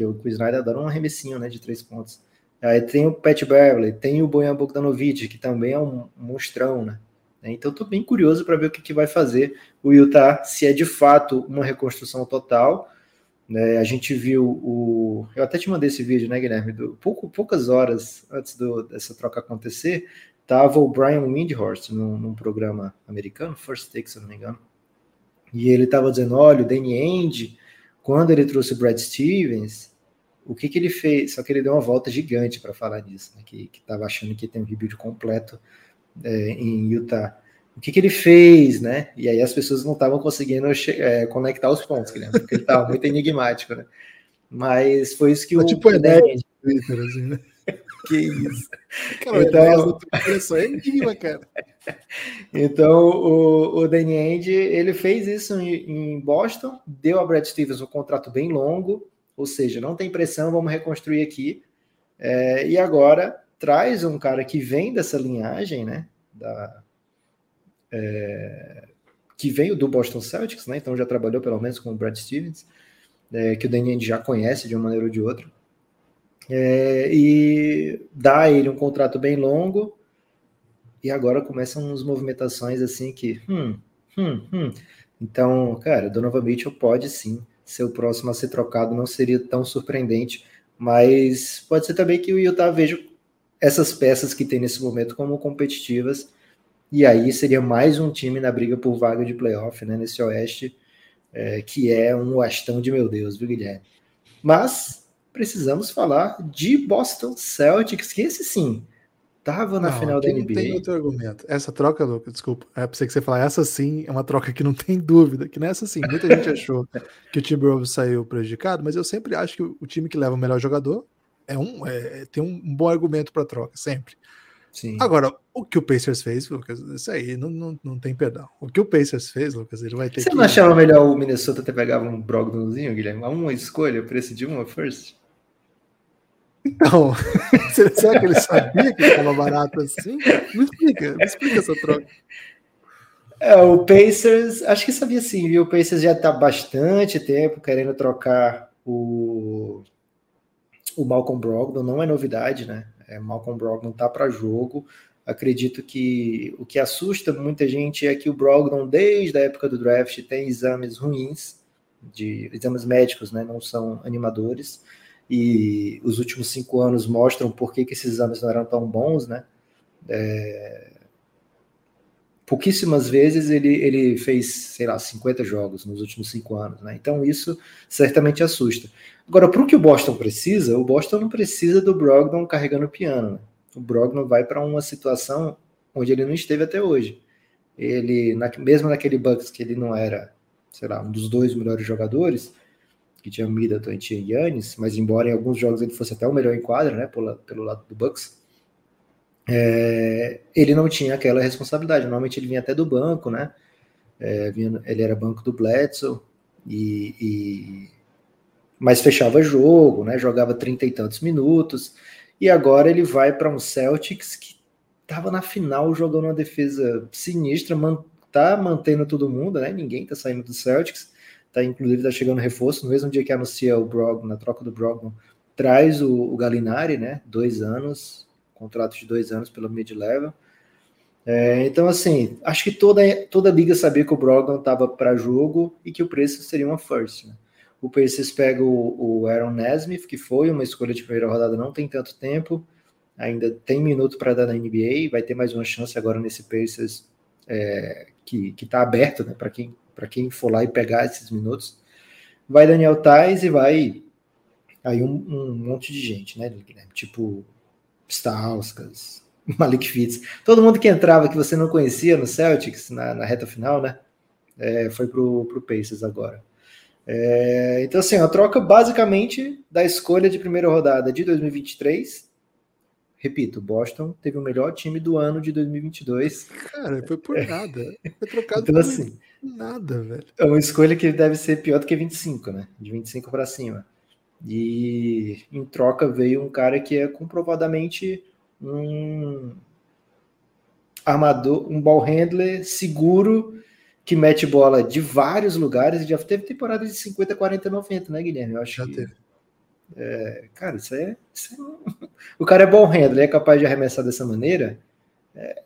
Porque o Snyder adora um arremessinho né, de três pontos. Aí tem o Pat Beverly, tem o Bojan Bogdanovic, que também é um monstrão, né? Então estou bem curioso para ver o que, que vai fazer o Utah, se é de fato uma reconstrução total. Né? A gente viu o. Eu até te mandei esse vídeo, né, Guilherme? Do, pouco, poucas horas antes do, dessa troca acontecer, tava o Brian Windhorst num, num programa americano, First Take, se eu não me engano. E ele estava dizendo: olha, o Danny Ainge, quando ele trouxe o Brad Stevens, o que, que ele fez? Só que ele deu uma volta gigante para falar disso, né? que estava achando que tem um rebuild completo é, em Utah. O que, que ele fez, né? E aí as pessoas não estavam conseguindo é, conectar os pontos, porque ele estava muito enigmático, né? Mas foi isso que é o. Tipo, é Twitter, assim, né? Que isso. Cara, então, é cara. Então, o, o Danny Ainge, ele fez isso em, em, Boston, deu a Brad Stevens um contrato bem longo, ou seja, não tem pressão, vamos reconstruir aqui. É, e agora traz um cara que vem dessa linhagem, né? Da, é, que veio do Boston Celtics, né? Então já trabalhou pelo menos com o Brad Stevens, é, que o Ainge já conhece de uma maneira ou de outra é, e dá a ele um contrato bem longo, e agora começam umas movimentações assim que, hum, hum, hum. Então, cara, Donovan Mitchell pode sim ser o próximo a ser trocado, não seria tão surpreendente, mas pode ser também que o Utah veja essas peças que tem nesse momento como competitivas, e aí seria mais um time na briga por vaga de playoff, né, nesse Oeste, é, que é um Oestão de meu Deus, viu, Guilherme? Mas precisamos falar de Boston Celtics, que esse sim estava na não, final da NBA. Não tem outro argumento. Essa troca, Lucas, desculpa, é pra que você falar, essa sim é uma troca que não tem dúvida, que nessa sim, muita gente achou que o Timberwolves saiu prejudicado, mas eu sempre acho que o time que leva o melhor jogador é um, é, tem um bom argumento para troca, sempre. Sim. Agora, o que o Pacers fez, Lucas, isso aí não, não, não tem perdão. O que o Pacers fez, Lucas, ele vai ter Você que... não achava melhor o Minnesota ter pegado um Brogdonzinho, Guilherme? Uma escolha, o preço de uma first? Então, será que ele sabia que estava barato assim? Me explica, me explica essa troca. É, o Pacers, acho que sabia sim, viu? O Pacers já está bastante tempo querendo trocar o, o Malcolm Brogdon, não é novidade, né? É, Malcolm Brogdon tá para jogo. Acredito que o que assusta muita gente é que o Brogdon, desde a época do draft, tem exames ruins, de exames médicos, né? Não são animadores e os últimos cinco anos mostram por que, que esses exames não eram tão bons, né? É... Pouquíssimas vezes ele, ele fez, sei lá, 50 jogos nos últimos cinco anos, né? Então isso certamente assusta. Agora, para o que o Boston precisa, o Boston não precisa do Brogdon carregando o piano. Né? O Brogdon vai para uma situação onde ele não esteve até hoje. Ele, na, mesmo naquele Bucks que ele não era, sei lá, um dos dois melhores jogadores, que tinha Middleton e tinha Yannis, mas embora em alguns jogos ele fosse até o melhor em quadra, né, pelo, pelo lado do Bucks, é, ele não tinha aquela responsabilidade. Normalmente ele vinha até do banco, né? É, vinha, ele era banco do Bledsoe, e, e, mas fechava jogo, né? Jogava trinta e tantos minutos, e agora ele vai para um Celtics que estava na final jogando uma defesa sinistra, man, tá mantendo todo mundo, né? Ninguém tá saindo do Celtics tá, inclusive está chegando reforço, no mesmo dia que anuncia o Brogdon, na troca do Brogdon, traz o, o Galinari, né, dois anos, contrato de dois anos pelo mid-level, é, então, assim, acho que toda, toda liga sabia que o Brogdon estava para jogo e que o preço seria uma first. Né? O Pacers pega o, o, Aaron Nesmith, que foi uma escolha de primeira rodada, não tem tanto tempo, ainda tem minuto para dar na NBA, vai ter mais uma chance agora nesse Pacers é, que está aberto né, para quem para quem for lá e pegar esses minutos. Vai Daniel Tais e vai aí um, um monte de gente, né? Tipo Stauskas, Malik Fitz, todo mundo que entrava que você não conhecia no Celtics na, na reta final, né? É, foi pro, pro Pacers agora. É, então, assim, a troca basicamente da escolha de primeira rodada de 2023 repito, Boston teve o melhor time do ano de 2022. Cara, foi por nada. Foi trocado então, por assim, nada, velho. É uma escolha que deve ser pior do que 25, né? De 25 para cima. E em troca veio um cara que é comprovadamente um armador, um ball handler seguro que mete bola de vários lugares. Já teve temporada de 50, 40, 90, né, Guilherme? Eu acho Já que teve. É, cara, isso é, isso é, O cara é bom handler, é capaz de arremessar dessa maneira. É,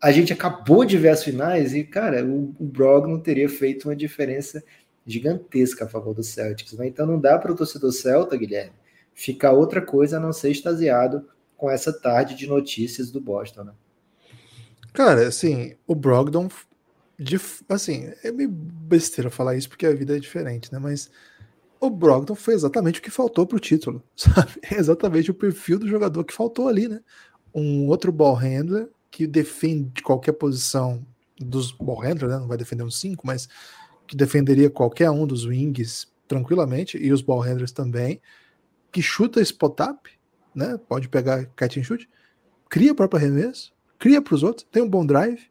a gente acabou de ver as finais e, cara, o, o Brogdon teria feito uma diferença gigantesca a favor do Celtics. Né? Então não dá para o torcedor Celta, Guilherme, ficar outra coisa a não ser extasiado com essa tarde de notícias do Boston, né? Cara, assim, o Brogdon, de, assim, é meio besteira falar isso porque a vida é diferente, né? Mas o Brogdon foi exatamente o que faltou para o título, sabe? É exatamente o perfil do jogador que faltou ali, né? Um outro ball handler que defende qualquer posição dos ball handlers, né? Não vai defender um 5, mas que defenderia qualquer um dos wings tranquilamente, e os ball handlers também, que chuta spot-up, né? Pode pegar catch and shoot, cria o próprio arremesso, cria para os outros, tem um bom drive.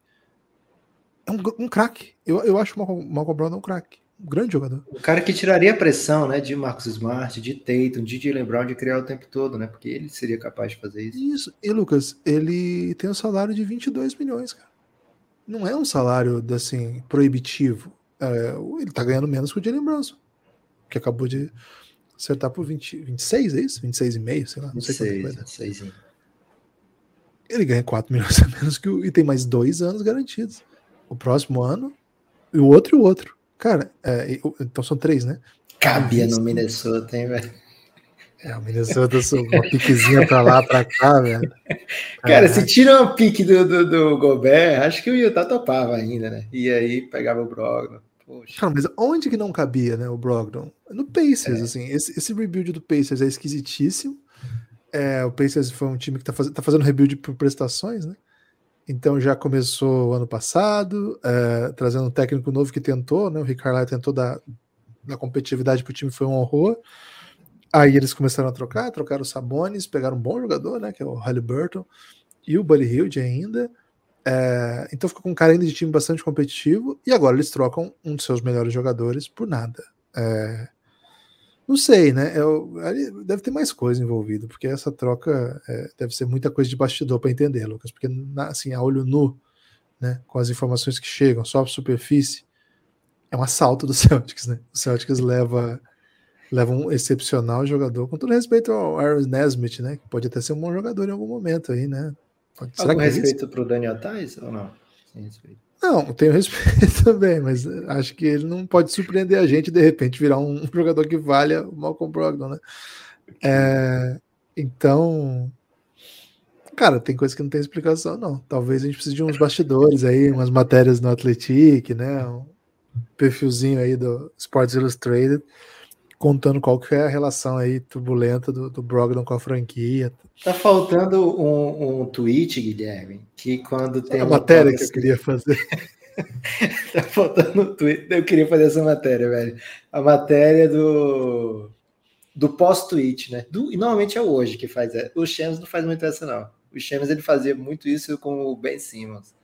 É um, um craque. Eu, eu acho o Malcolm Brogdon um craque. Um grande jogador. O cara que tiraria a pressão, né, de Marcos Smart, de Tatum, de Jalen Brown de criar o tempo todo, né? Porque ele seria capaz de fazer isso. Isso. E Lucas, ele tem um salário de 22 milhões, cara. Não é um salário assim proibitivo. É, ele tá ganhando menos que o Jalen Brunson, que acabou de acertar por 20, 26, é isso? 26,5, sei lá, não 26, sei quanto vai 26. Ele ganha 4 milhões a menos que o, e tem mais dois anos garantidos. O próximo ano, e o outro e o outro. Cara, é, então são três, né? Cabia no Minnesota, hein, velho? É, o Minnesota uma piquezinha pra lá, pra cá, velho. Cara, se tira uma pique do, do, do, Gobert, acho que o Utah topava ainda, né? E aí pegava o Brogdon. Poxa. Cara, mas onde que não cabia, né, o Brogdon? No Pacers, é. assim. Esse, esse rebuild do Pacers é esquisitíssimo. É, o Pacers foi um time que tá, faz, tá fazendo rebuild por prestações, né? Então já começou ano passado, é, trazendo um técnico novo que tentou, né? O Carlisle tentou dar, dar competitividade para o time, foi um horror. Aí eles começaram a trocar, trocaram o Sabonis, pegaram um bom jogador, né? Que é o Halliburton, e o Buddy Hilde ainda. É, então ficou com um cara ainda de time bastante competitivo, e agora eles trocam um dos seus melhores jogadores por nada. É, não sei, né? Eu, deve ter mais coisa envolvida, porque essa troca é, deve ser muita coisa de bastidor para entender, Lucas. Porque, assim, a olho nu, né, com as informações que chegam, só a superfície, é um assalto do Celtics, né? O Celtics leva, leva um excepcional jogador, com todo respeito ao Aaron Nesmith, né? Que pode até ser um bom jogador em algum momento aí, né? Pode, Algum respeito para o Daniel Tais ou não? Sem respeito. Não, tenho respeito também, mas acho que ele não pode surpreender a gente de repente virar um jogador que valha o Malcolm Brogdon, né? É, então, cara, tem coisa que não tem explicação, não. Talvez a gente precise de uns bastidores aí, umas matérias no Athletic, né? Um perfilzinho aí do Sports Illustrated contando qual que é a relação aí turbulenta do, do Brogdon com a franquia. Tá faltando um, um tweet, Guilherme, que quando tem. É a matéria que eu queria fazer. tá faltando um tweet. Eu queria fazer essa matéria, velho. A matéria do. Do pós-tweet, né? Do, e normalmente é o hoje que faz. É. O Shams não faz muito essa, não. O Shams ele fazia muito isso com o Ben Simmons.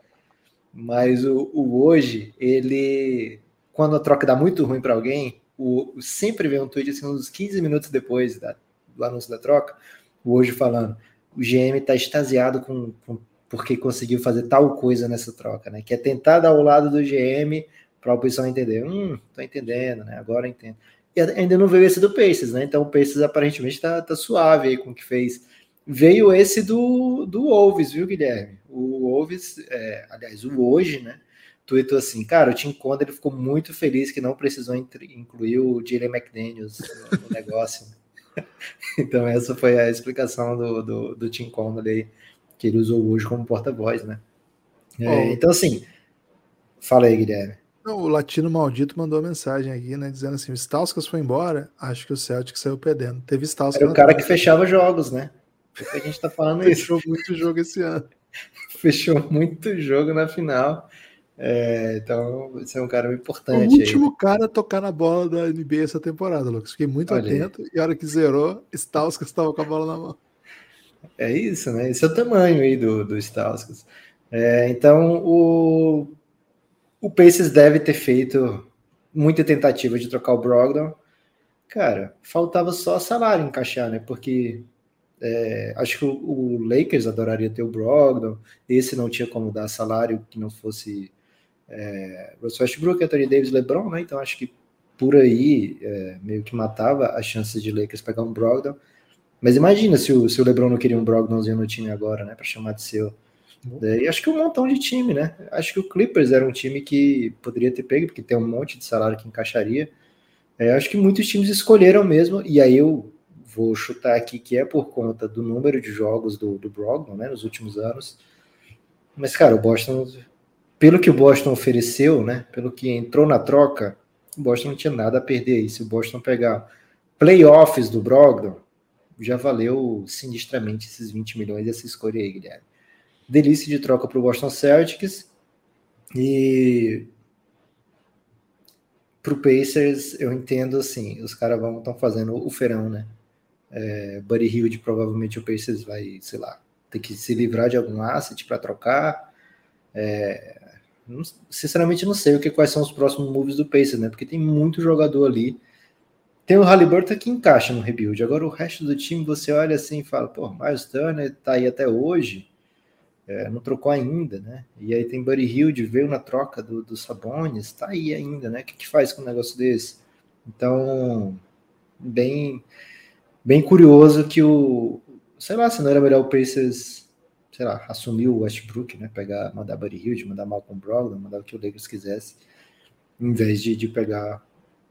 Mas o, o hoje, ele. Quando a troca dá muito ruim para alguém, o, sempre vem um tweet assim, uns 15 minutos depois da, do anúncio da troca, o hoje falando, o GM está extasiado com, com, porque conseguiu fazer tal coisa nessa troca, né? Que é tentar dar ao lado do GM para a oposição entender. Hum, tô entendendo, né? Agora entendo. E ainda não veio esse do Pacers, né? Então o Pacers aparentemente está tá suave aí com o que fez. Veio esse do, do Wolves, viu, Guilherme? O Wolves, é, aliás, o hoje, né? Tweetou assim, cara, o Tim Conda ele ficou muito feliz que não precisou incluir o Jalen McDaniels no, negócio. então essa foi a explicação do, do, do Tim Conda aí, que ele usou hoje como porta-voz, né? É. Então assim, fala aí, Guilherme. Não, o Latino Maldito mandou mensagem aqui, né? Dizendo assim: o Stauskas foi embora, acho que o Celtic saiu perdendo. Teve Stauskas. Era o cara que fechava jogos, né? a gente tá falando Fechou isso. muito jogo esse ano. Fechou muito jogo na final. É, então, você é um cara importante. O último aí. cara a tocar na bola da NBA essa temporada, Lucas. Fiquei muito Olha atento aí. e a hora que zerou, Stauskas estava com a bola na mão. É isso, né? Esse é o tamanho aí do, do Stauskas. É, então, o, o Pacers deve ter feito muita tentativa de trocar o Brogdon. Cara, faltava só salário encaixar, né? Porque é, acho que o, o, Lakers adoraria ter o Brogdon. Esse não tinha como dar salário que não fosse é, Russell Westbrook, Anthony Davis, LeBron, né? Então acho que por aí é, meio que matava as chances de Lakers pegar um Brogdon. Mas imagina se o, se o LeBron não queria um Brogdonzinho no time agora, né? Para chamar de seu. E acho que um montão de time, né? Acho que o Clippers era um time que poderia ter pego, porque tem um monte de salário que encaixaria. É, acho que muitos times escolheram mesmo, e aí eu vou chutar aqui que é por conta do número de jogos do, do Brogdon, né? Nos últimos anos. Mas, cara, o Boston pelo que o Boston ofereceu, né? Pelo que entrou na troca, o Boston não tinha nada a perder aí. Se o Boston pegar playoffs do Brogdon, já valeu sinistramente esses 20 milhões essa escolha aí, Guilherme. Delícia de troca para o Boston Celtics. E pro Pacers, eu entendo assim, os caras vão estão fazendo o feirão, né? É, Buddy Hilde, provavelmente o Pacers vai, sei lá, ter que se livrar de algum asset para trocar. É, sinceramente, não sei o que quais são os próximos moves do Pacers, né? Porque tem muito jogador ali. Tem o Halliburton que encaixa no rebuild. Agora o resto do time você olha assim e fala, pô, Miles Turner tá aí até hoje é, não trocou ainda, né? E aí tem Buddy Hilde, veio na troca do, do Sabonis, tá aí ainda, né? O que, que faz com um negócio desse? Então, bem, bem curioso que o, sei lá, se não era melhor o Pacers, sei lá, assumir o Westbrook, né? Pegar, mandar Buddy Hilde, mandar Malcolm Brogdon, mandar o que o Lakers quisesse, em vez de, de pegar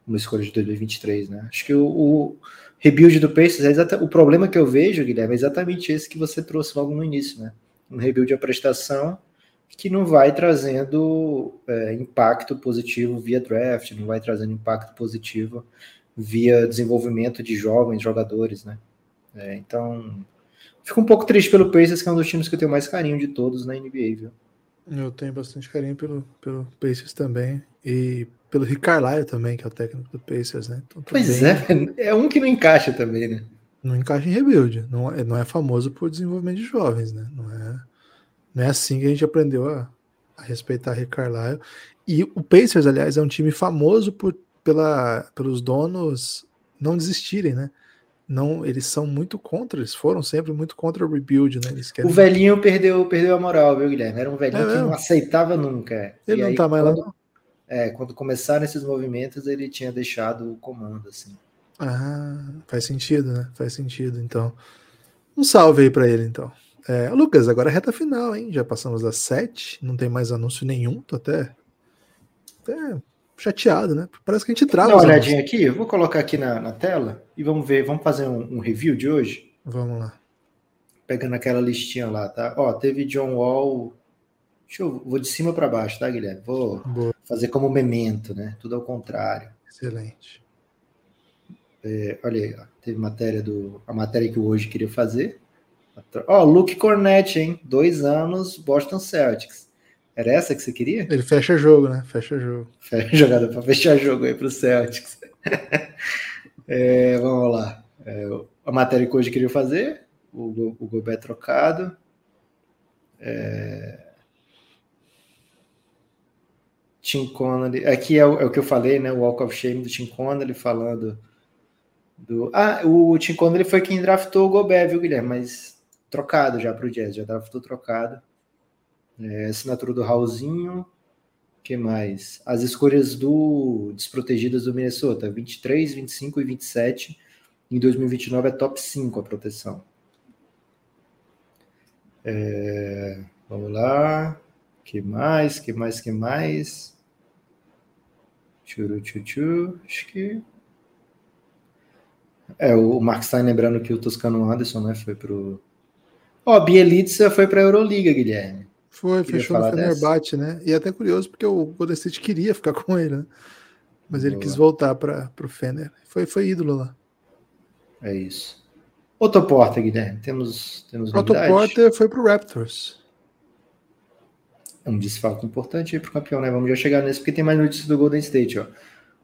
uma escolha de 2023, né? Acho que o, o rebuild do Pacers, é exata, o problema que eu vejo, Guilherme, é exatamente esse que você trouxe logo no início, né? um rebuild a prestação que não vai trazendo é, impacto positivo via draft, não vai trazendo impacto positivo via desenvolvimento de jovens jogadores, né? É, então, fico um pouco triste pelo Pacers, que é um dos times que eu tenho mais carinho de todos na NBA, viu? Eu tenho bastante carinho pelo, pelo Pacers também e pelo Rick Carlisle também, que é o técnico do Pacers, né? Então, pois bem... é, é um que não encaixa também, né? não encaixa em rebuild. Não é, não é famoso por desenvolvimento de jovens, né? Não é, não é assim que a gente aprendeu a, a respeitar Rick Carlisle. E o Pacers, aliás, é um time famoso por, pela, pelos donos não desistirem, né? Não, eles são muito contra, eles foram sempre muito contra o rebuild, né? Eles querem... O velhinho perdeu, perdeu a moral, viu, Guilherme? Era um velhinho é que não aceitava nunca. Ele e não aí, tá mais quando, lá, não? É, quando começaram esses movimentos, ele tinha deixado o comando, assim. Ah, faz sentido, né? Faz sentido, então. Um salve aí para ele, então. É, Lucas, agora é reta final, hein? Já passamos das sete, não tem mais anúncio nenhum, tô até, até chateado, né? Parece que a gente trava. Dá uma olhadinha aqui, eu vou colocar aqui na, na tela e vamos ver, vamos fazer um, um, review de hoje? Vamos lá. Pegando aquela listinha lá, tá? Ó, teve John Wall. Deixa eu, vou de cima para baixo, tá, Guilherme? Vou Boa. fazer como memento, né? Tudo ao contrário. Excelente. É, olha aí, ó, teve matéria do. A matéria que o hoje queria fazer. Ó, oh, Luke Cornett, hein? Dois anos, Boston Celtics. Era essa que você queria? Ele fecha jogo, né? Fecha jogo. Fecha jogada para fechar jogo aí para o Celtics. é, vamos lá. É, a matéria que hoje queria fazer, o, o Gobert trocado. É... Tim Connolly. Aqui é o, é o, que eu falei, né? O Walk of Shame do Tim Connolly falando do... Ah, o Tim Conley foi quem draftou o Gobert, viu, Guilherme? Mas trocado já para o Jazz, já draftou trocado. É, assinatura do Raulzinho. que mais? As escolhas do desprotegidas do Minnesota, 23, 25 e 27. Em 2029 é top 5 a proteção. É, vamos lá. que mais? que mais? que mais? Churu, tchu, Acho que é, o Mark Stein lembrando que o Toscano Anderson, né, foi pro... Ó, oh, Bielitsa foi pra Euroliga, Guilherme. Foi, queria fechou no Fenerbahçe, né? E é até curioso porque o Golden State queria ficar com ele, né? Mas ele Boa. quis voltar para o Fener. Foi, foi ídolo lá. É isso. Otto Porter, Guilherme, temos, temos Otto Porter foi pro Raptors. É um desfalque importante aí pro campeão, né? Vamos já chegar nesse, porque tem mais notícias do Golden State, ó.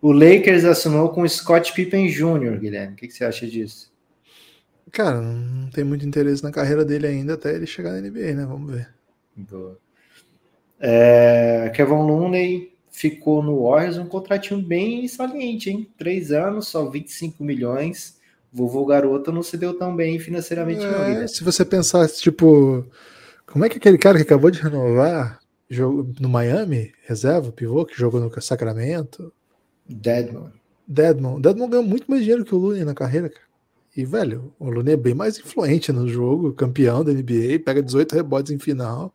O Lakers assinou com Scott Pippen Jr., Guilherme. O que, que, você acha disso? Cara, não tem muito interesse na carreira dele ainda até ele chegar na NBA, né? Vamos ver. Boa. É, Kevin Looney ficou no Warriors um contratinho bem saliente, hein? Três anos, só 25 milhões. Vovô garoto não se deu tão bem financeiramente. É, não, se você pensasse, tipo, como é que aquele cara que acabou de renovar no Miami, reserva, pivô, que jogou no Sacramento, Deadman. Deadman. Deadman ganhou muito mais dinheiro que o Looney na carreira, cara. E, velho, o Looney é bem mais influente no jogo, campeão da NBA, pega 18 rebotes em final.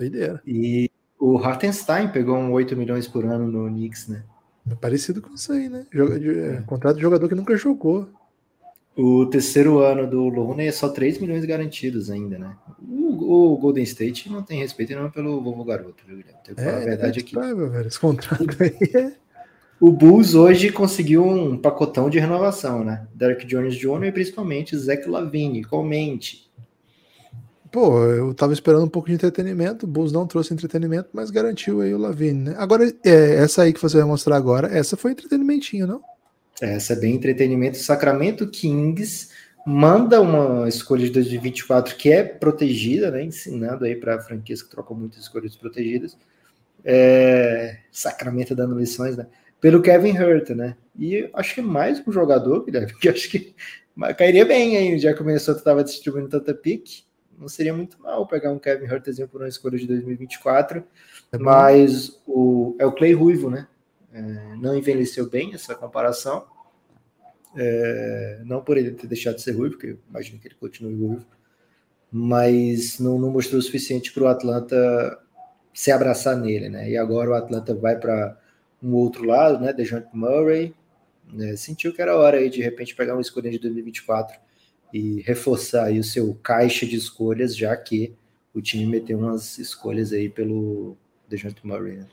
Doideira. E o Hartenstein pegou um 8 milhões por ano no Knicks, né? É parecido com isso aí, né? Joga de, é. Contrato de jogador que nunca jogou. O terceiro ano do Looney é só 3 milhões garantidos ainda, né? O, o Golden State não tem respeito não pelo vovô garoto, viu, Guilherme? Tem que falar é, a verdade é aqui. velho, esse contrato aí é o Bulls hoje conseguiu um pacotão de renovação, né? Derek Jones Jr. e principalmente Zach Lavine. Comente. Pô, eu tava esperando um pouco de entretenimento, o Bulls não trouxe entretenimento, mas garantiu aí o Lavine, né? Agora, é, essa aí que você vai mostrar agora, essa foi entretenimentinho, não? Essa é bem entretenimento. Sacramento Kings manda uma escolha de 2024 que é protegida, né? Ensinando aí para franquias que trocam muitas escolhas protegidas. É, Sacramento dando lições, né? Pelo Kevin Hurt, né? E acho que mais um jogador, Guilherme, que acho que cairia bem aí, já o Minnesota estava distribuindo tanta pique. Não seria muito mal pegar um Kevin Hurtzinho por uma escolha de 2024. É mas o, é o Clay Ruivo, né? É, não envelheceu bem essa comparação. É, não por ele ter deixado de ser ruivo, porque imagino que ele continue ruivo, mas não, não mostrou o suficiente para o Atlanta se abraçar nele, né? E agora o Atlanta vai para um outro lado, né? DeJounte Murray, né? sentiu que era hora aí de, de repente pegar uma escolha de 2024 e reforçar aí o seu caixa de escolhas, já que o time meteu umas escolhas aí pelo DeJounte Murray, né?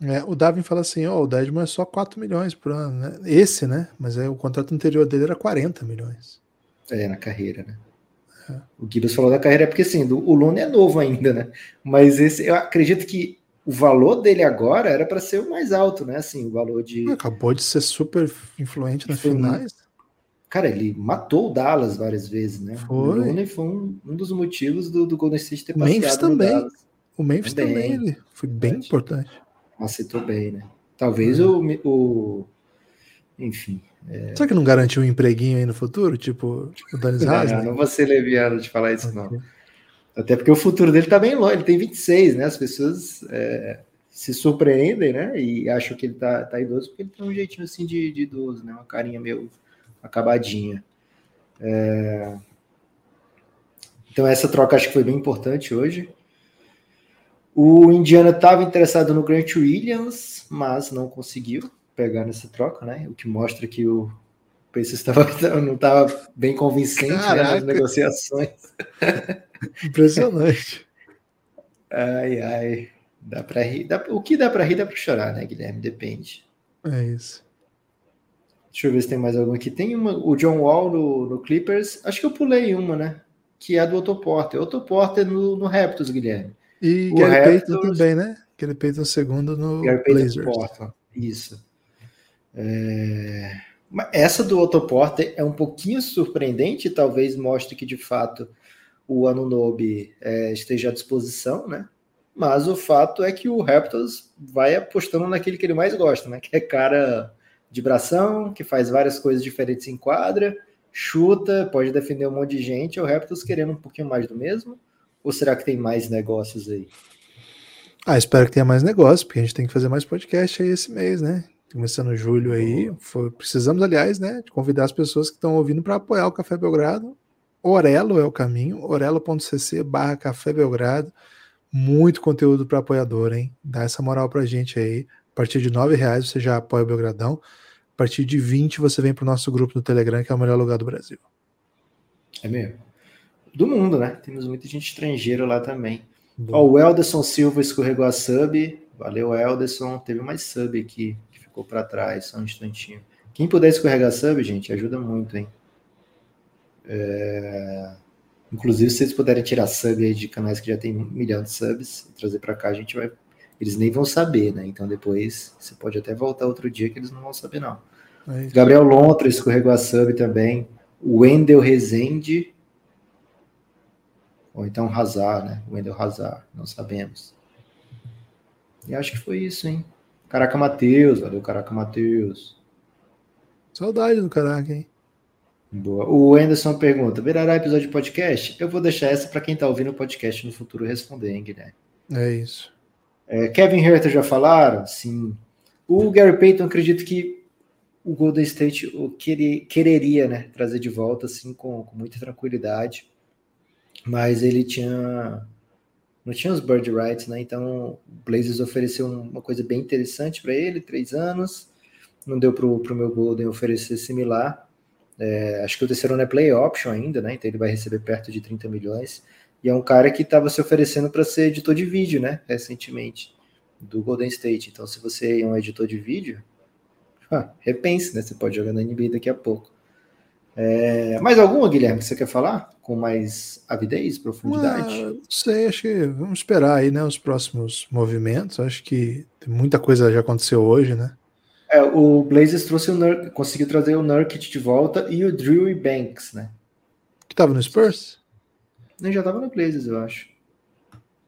É, o Davin fala assim, ó, oh, o Dedmon é só 4 milhões por ano, né? Esse, né? Mas é, o contrato anterior dele era 40 milhões. É, na carreira, né? É. O Gibbs falou da carreira porque, assim, do, o Lune é novo ainda, né? Mas esse, eu acredito que o valor dele agora era para ser o mais alto, né? Assim, o valor de... Acabou de ser super influente nas finais. Cara, ele matou o Dallas várias vezes, né? Foi. O Lune foi um, um dos motivos do, do Golden State ter o Memphis também. O Memphis também, também ele foi bem importante aceitou bem, né? Talvez uhum. o, o. Enfim. É... Será que não garantiu um empreguinho aí no futuro? Tipo, o Danis Não, não vou ser leviano de falar isso, okay. não. Até porque o futuro dele tá bem longe, ele tem 26, né? As pessoas é, se surpreendem, né? E acham que ele tá, tá idoso, porque ele tem um jeitinho assim de, de idoso, né? Uma carinha meio acabadinha. É... Então essa troca acho que foi bem importante hoje. O Indiana estava interessado no Grant Williams, mas não conseguiu pegar nessa troca, né? O que mostra que o Pacers tava, não estava bem convincente né, nas negociações. Impressionante. ai, ai. Dá para rir. Dá, o que dá para rir, dá para chorar, né, Guilherme? Depende. É isso. Deixa eu ver se tem mais alguma aqui. Tem uma, o John Wall no, no Clippers. Acho que eu pulei uma, né? Que é do Otto Porter. Otto Porter no, no Raptors, Guilherme. E o Gary Raptors, Payton também, né? Gary Payton segundo no Gary Blazers. Porta. Isso. É... Essa do Otto Porter é um pouquinho surpreendente, talvez mostre que de fato o Anunobi é, esteja à disposição, né? Mas o fato é que o Raptors vai apostando naquele que ele mais gosta, né? Que é cara de bração, que faz várias coisas diferentes em quadra, chuta, pode defender um monte de gente. O Raptors querendo um pouquinho mais do mesmo. Ou será que tem mais negócios aí? Ah, espero que tenha mais negócios, porque a gente tem que fazer mais podcast aí esse mês, né? Começando julho aí. Foi, precisamos, aliás, né, de convidar as pessoas que estão ouvindo para apoiar o Café Belgrado. Orelo é o caminho, orelo.cc barra Café Belgrado. Muito conteúdo para apoiador, hein? Dá essa moral pra gente aí. A partir de nove reais você já apoia o Belgradão. A partir de 20 você vem para o nosso grupo no Telegram, que é o melhor lugar do Brasil. É mesmo? do mundo, né? Temos muita gente estrangeira lá também. Ó, o Elderson Silva escorregou a sub. Valeu, Elderson. Teve mais sub aqui que ficou para trás, só um instantinho. Quem puder escorregar sub, gente, ajuda muito, hein? É... Inclusive, se vocês puderem tirar sub aí de canais que já tem um milhão de subs e trazer para cá, a gente vai. Eles nem vão saber, né? Então depois você pode até voltar outro dia que eles não vão saber, não. É Gabriel Lontra escorregou a sub também. Wendel Rezende ou então Hazard, né? Wendel Hazard, não sabemos. E acho que foi isso, hein? Caraca Matheus, valeu Caraca Matheus. Saudade do Caraca, hein? Boa. O Anderson pergunta: virará episódio de podcast? Eu vou deixar essa para quem está ouvindo o podcast no futuro responder, hein, Guilherme? É isso. É, Kevin Herter já falaram? Sim. O Gary Payton, acredito que o Golden State o quereria né, trazer de volta assim, com, com muita tranquilidade mas ele tinha não tinha os bird rights, né? Então o Blazers ofereceu uma coisa bem interessante para ele, três anos. Não deu para o meu Golden oferecer similar. É, acho que o terceiro não é play option ainda, né? Então ele vai receber perto de 30 milhões. E é um cara que estava se oferecendo para ser editor de vídeo, né? Recentemente, do Golden State. Então, se você é um editor de vídeo, ah, repense, né? Você pode jogar na NBA daqui a pouco. É, mais alguma, Guilherme, que você quer falar? Com mais avidez, profundidade? não sei, acho que vamos esperar aí, né, os próximos movimentos. Acho que muita coisa já aconteceu hoje, né? É, o Blazers trouxe o Nur, conseguiu trazer o Nurkic de volta e o Drew Banks, né? Que tava no Spurs? Ele já tava no Blazers, eu acho.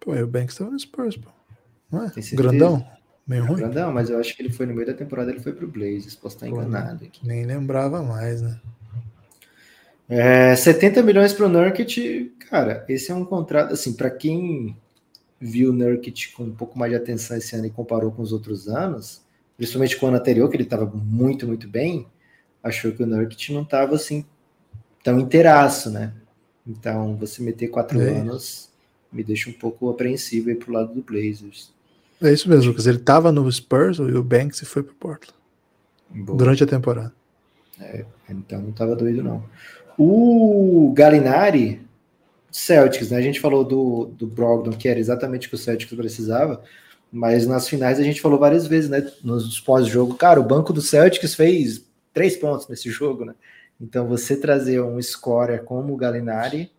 Pô, o Banks tava no Spurs, pô. Não é? Grandão? Meio ruim? Grandão, mas eu acho que ele foi no meio da temporada, ele foi pro Blazers, posso estar enganado aqui. Nem lembrava mais, né? É, 70 milhões para o Nurkic, cara, esse é um contrato, assim, para quem viu o Nurkic com um pouco mais de atenção esse ano e comparou com os outros anos, principalmente com o ano anterior, que ele estava muito, muito bem, achou que o Nurkic não estava, assim, tão inteiraço, né? Então, você meter quatro é. anos me deixa um pouco apreensivo aí pro lado do Blazers. É isso mesmo, Lucas. Ele estava no Spurs, o Banks, e foi pro Portland. Boa. Durante a temporada. É, então não estava doido, não. O Galinari, Celtics, né? A gente falou do, do Brogdon, que era exatamente o que o Celtics precisava, mas nas finais a gente falou várias vezes, né? Nos pós-jogo, cara, o banco do Celtics fez três pontos nesse jogo, né? Então você trazer um scorer como o Galinari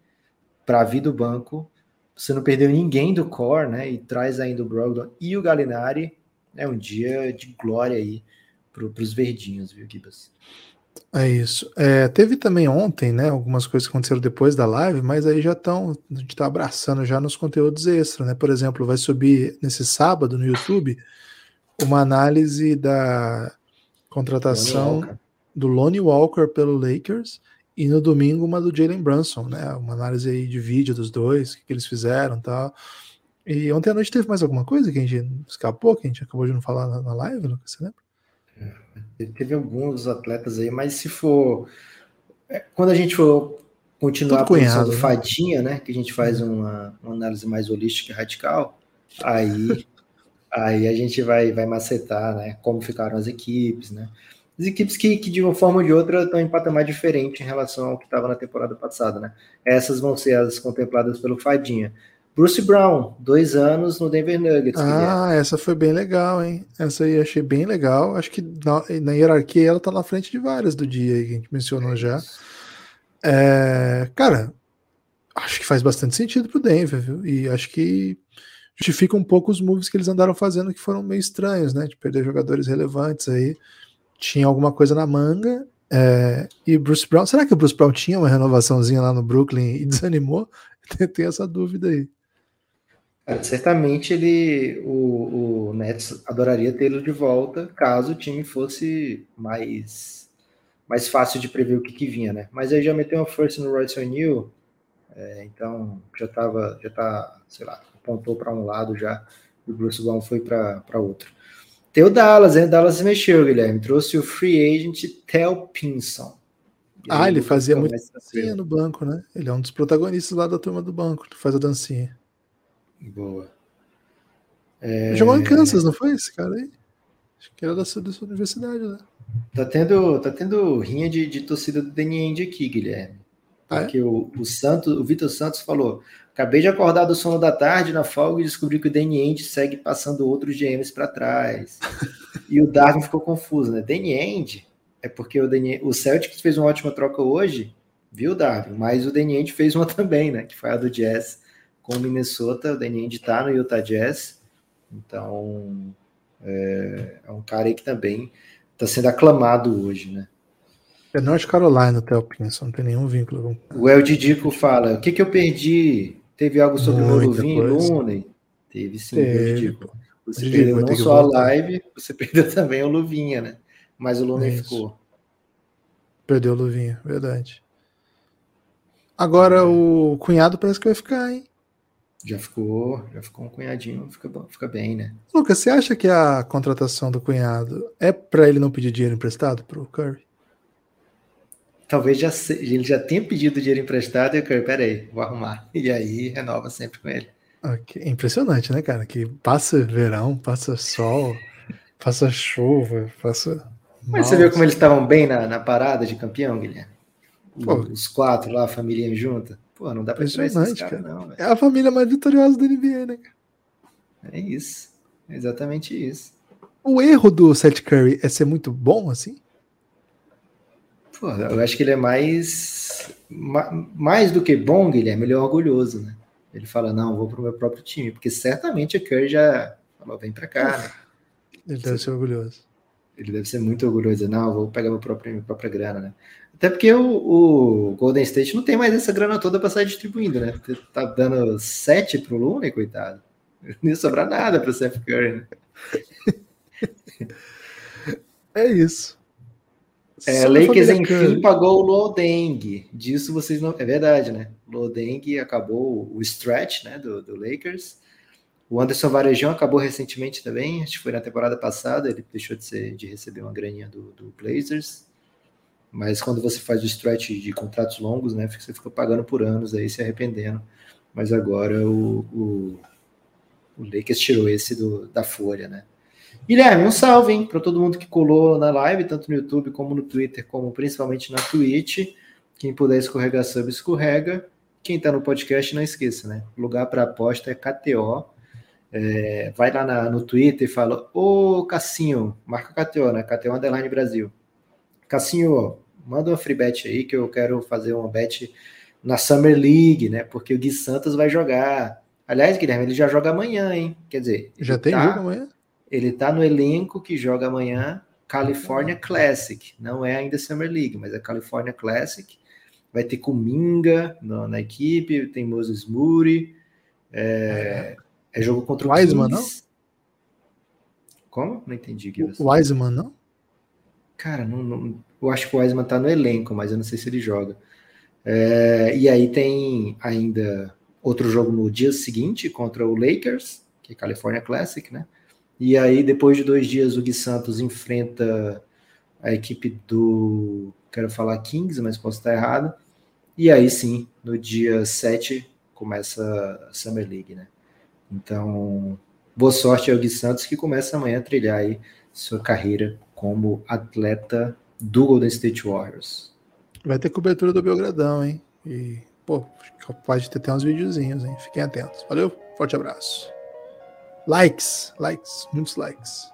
para vir do banco, você não perdeu ninguém do core, né? E traz ainda o Brogdon e o Galinari, é um dia de glória aí para os verdinhos, viu, Gibas? É isso. É, teve também ontem, né, algumas coisas que aconteceram depois da live, mas aí já estão, a gente está abraçando já nos conteúdos extras, né? Por exemplo, vai subir nesse sábado no YouTube uma análise da contratação do Lonnie Walker pelo Lakers e no domingo uma do Jalen Brunson, né? Uma análise aí de vídeo dos dois, o que, que eles fizeram, tal. E ontem à noite teve mais alguma coisa que a gente escapou, que a gente acabou de não falar na, na live, Lucas, você lembra? Teve alguns atletas aí, mas se for. É, quando a gente for continuar Tudo a posição do né? Fadinha, né? Que a gente faz uma, uma análise mais holística e radical, aí, aí a gente vai, vai macetar, né? Como ficaram as equipes, né? As equipes que, que de uma forma ou de outra estão em patamar diferente em relação ao que estava na temporada passada, né? Essas vão ser as contempladas pelo Fadinha. Bruce Brown, dois anos no Denver Nuggets. Ah, essa foi bem legal, hein? Essa aí achei bem legal. Acho que na, na hierarquia ela tá na frente de várias do dia aí que a gente mencionou é já. É, cara, acho que faz bastante sentido pro Denver, viu? E acho que justifica um pouco os moves que eles andaram fazendo que foram meio estranhos, né? De perder jogadores relevantes aí. Tinha alguma coisa na manga. É, e Bruce Brown, será que o Bruce Brown tinha uma renovaçãozinha lá no Brooklyn e desanimou? Tem essa dúvida aí. Certamente ele, o, o Nets adoraria tê-lo de volta caso o time fosse mais mais fácil de prever o que, que vinha, né? Mas aí já meteu uma força no Royce O'Neal, é, então já tava, já tá, sei lá, apontou para um lado já e o Bruce Brown foi para outro. Tem o Dallas, hein? O Dallas se mexeu, Guilherme. Trouxe o free agent Tel Pinson. Ah, ele fazia muito dancinha no banco, né? Ele é um dos protagonistas lá da turma do banco, que faz a dancinha. Boa. É... Jogou em Kansas, não foi esse cara aí? Acho que era da sua, universidade, né? Tá tendo, tá tendo rinha de, de torcida do DNN aqui, Guilherme. Porque ah, é? o, o Santos, o Vitor Santos falou: acabei de acordar do sono da tarde na folga e descobri que o Danny segue passando outros GMs para trás. e o Darwin ficou confuso, né? Danny é porque o, Danny, o Celtics fez uma ótima troca hoje, viu, Darwin? Mas o Danny fez uma também, né? Que foi a do Jazz com o Minnesota, o Danny Ainge tá no Utah Jazz, então é, é um cara aí que também está sendo aclamado hoje, né? É North Carolina, até o Pinson, não tem nenhum vínculo. O El Didico fala: o que, que eu perdi? Teve algo sobre Muita o meu Luvinho Lune? Teve sim, Teve. El Didico. Você Didico, perdeu não só a live, você perdeu também o Luvinha, né? Mas o Lune ficou. Perdeu o Luvinha, verdade. Agora é. o cunhado parece que vai ficar, hein? Já ficou, já ficou um cunhadinho, fica, fica bem, né? Lucas, você acha que a contratação do cunhado é para ele não pedir dinheiro emprestado pro Curry? Talvez já ele já tenha pedido dinheiro emprestado e o Curry, peraí, vou arrumar. E aí renova sempre com ele. Okay. Impressionante, né, cara? Que passa verão, passa sol, passa chuva, passa. Mas você viu como eles estavam bem na, na parada de campeão, Guilherme? Pô. Os quatro lá, a família junta. Pô, não dá pra tirar esses cara, não, É a família mais vitoriosa da NBA, né, cara? É isso. É exatamente isso. O erro do Seth Curry é ser muito bom, assim? Pô, eu acho que ele é mais. Mais do que bom, Guilherme, ele é orgulhoso, né? Ele fala, não, vou pro meu próprio time, porque certamente a Curry já falou, vem pra cá, né? Ele deve ser orgulhoso. Ele deve ser muito orgulhoso, não, vou pegar meu próprio, minha própria grana, né? Até porque o, o, Golden State não tem mais essa grana toda para sair distribuindo, né? Tá dando sete pro Lune, coitado. Não ia sobrar nada pro Seth Curry, né? É isso. É, Lakers, enfim, pagou o Lodeng. Disso vocês não. É verdade, né? Lodeng acabou o stretch né, do, do Lakers. O Anderson Varejão acabou recentemente também, acho que foi na temporada passada, ele deixou de, ser, de receber uma graninha do, do Blazers. Mas quando você faz o stretch de contratos longos, né, você fica pagando por anos aí, se arrependendo. Mas agora o, o, o Lakers tirou esse do, da folha, né? Guilherme, um salve, hein, para todo mundo que colou na live, tanto no YouTube como no Twitter, como principalmente na Twitch. Quem puder escorregar sub, escorrega. Quem está no podcast, não esqueça, né? O lugar para aposta é KTO. É, vai lá na, no Twitter e fala: Ô Cassinho, marca KTO, né? KTO Underline Brasil. Cassinho, manda uma free bet aí que eu quero fazer uma bet na Summer League, né? Porque o Gui Santos vai jogar. Aliás, Guilherme, ele já joga amanhã, hein? Quer dizer, já tem tá, jogo amanhã? Ele tá no elenco que joga amanhã California Classic. Não é ainda Summer League, mas é California Classic. Vai ter Kuminga na, na equipe, tem Moses Moody. É, é jogo contra o Wiseman, não? Como? Não entendi. O Wiseman, não? Cara, não, não, eu acho que o Wiseman tá no elenco, mas eu não sei se ele joga. É, e aí tem ainda outro jogo no dia seguinte contra o Lakers, que é California Classic, né? E aí, depois de dois dias, o Gui Santos enfrenta a equipe do. Quero falar Kings, mas posso estar errado. E aí sim, no dia 7 começa a Summer League, né? Então, boa sorte ao Gui Santos que começa amanhã a trilhar aí sua carreira como atleta do Golden State Warriors. Vai ter cobertura do Belgradão, hein? E, pô, pode ter até uns videozinhos, hein? Fiquem atentos. Valeu, forte abraço. Likes, likes, muitos likes.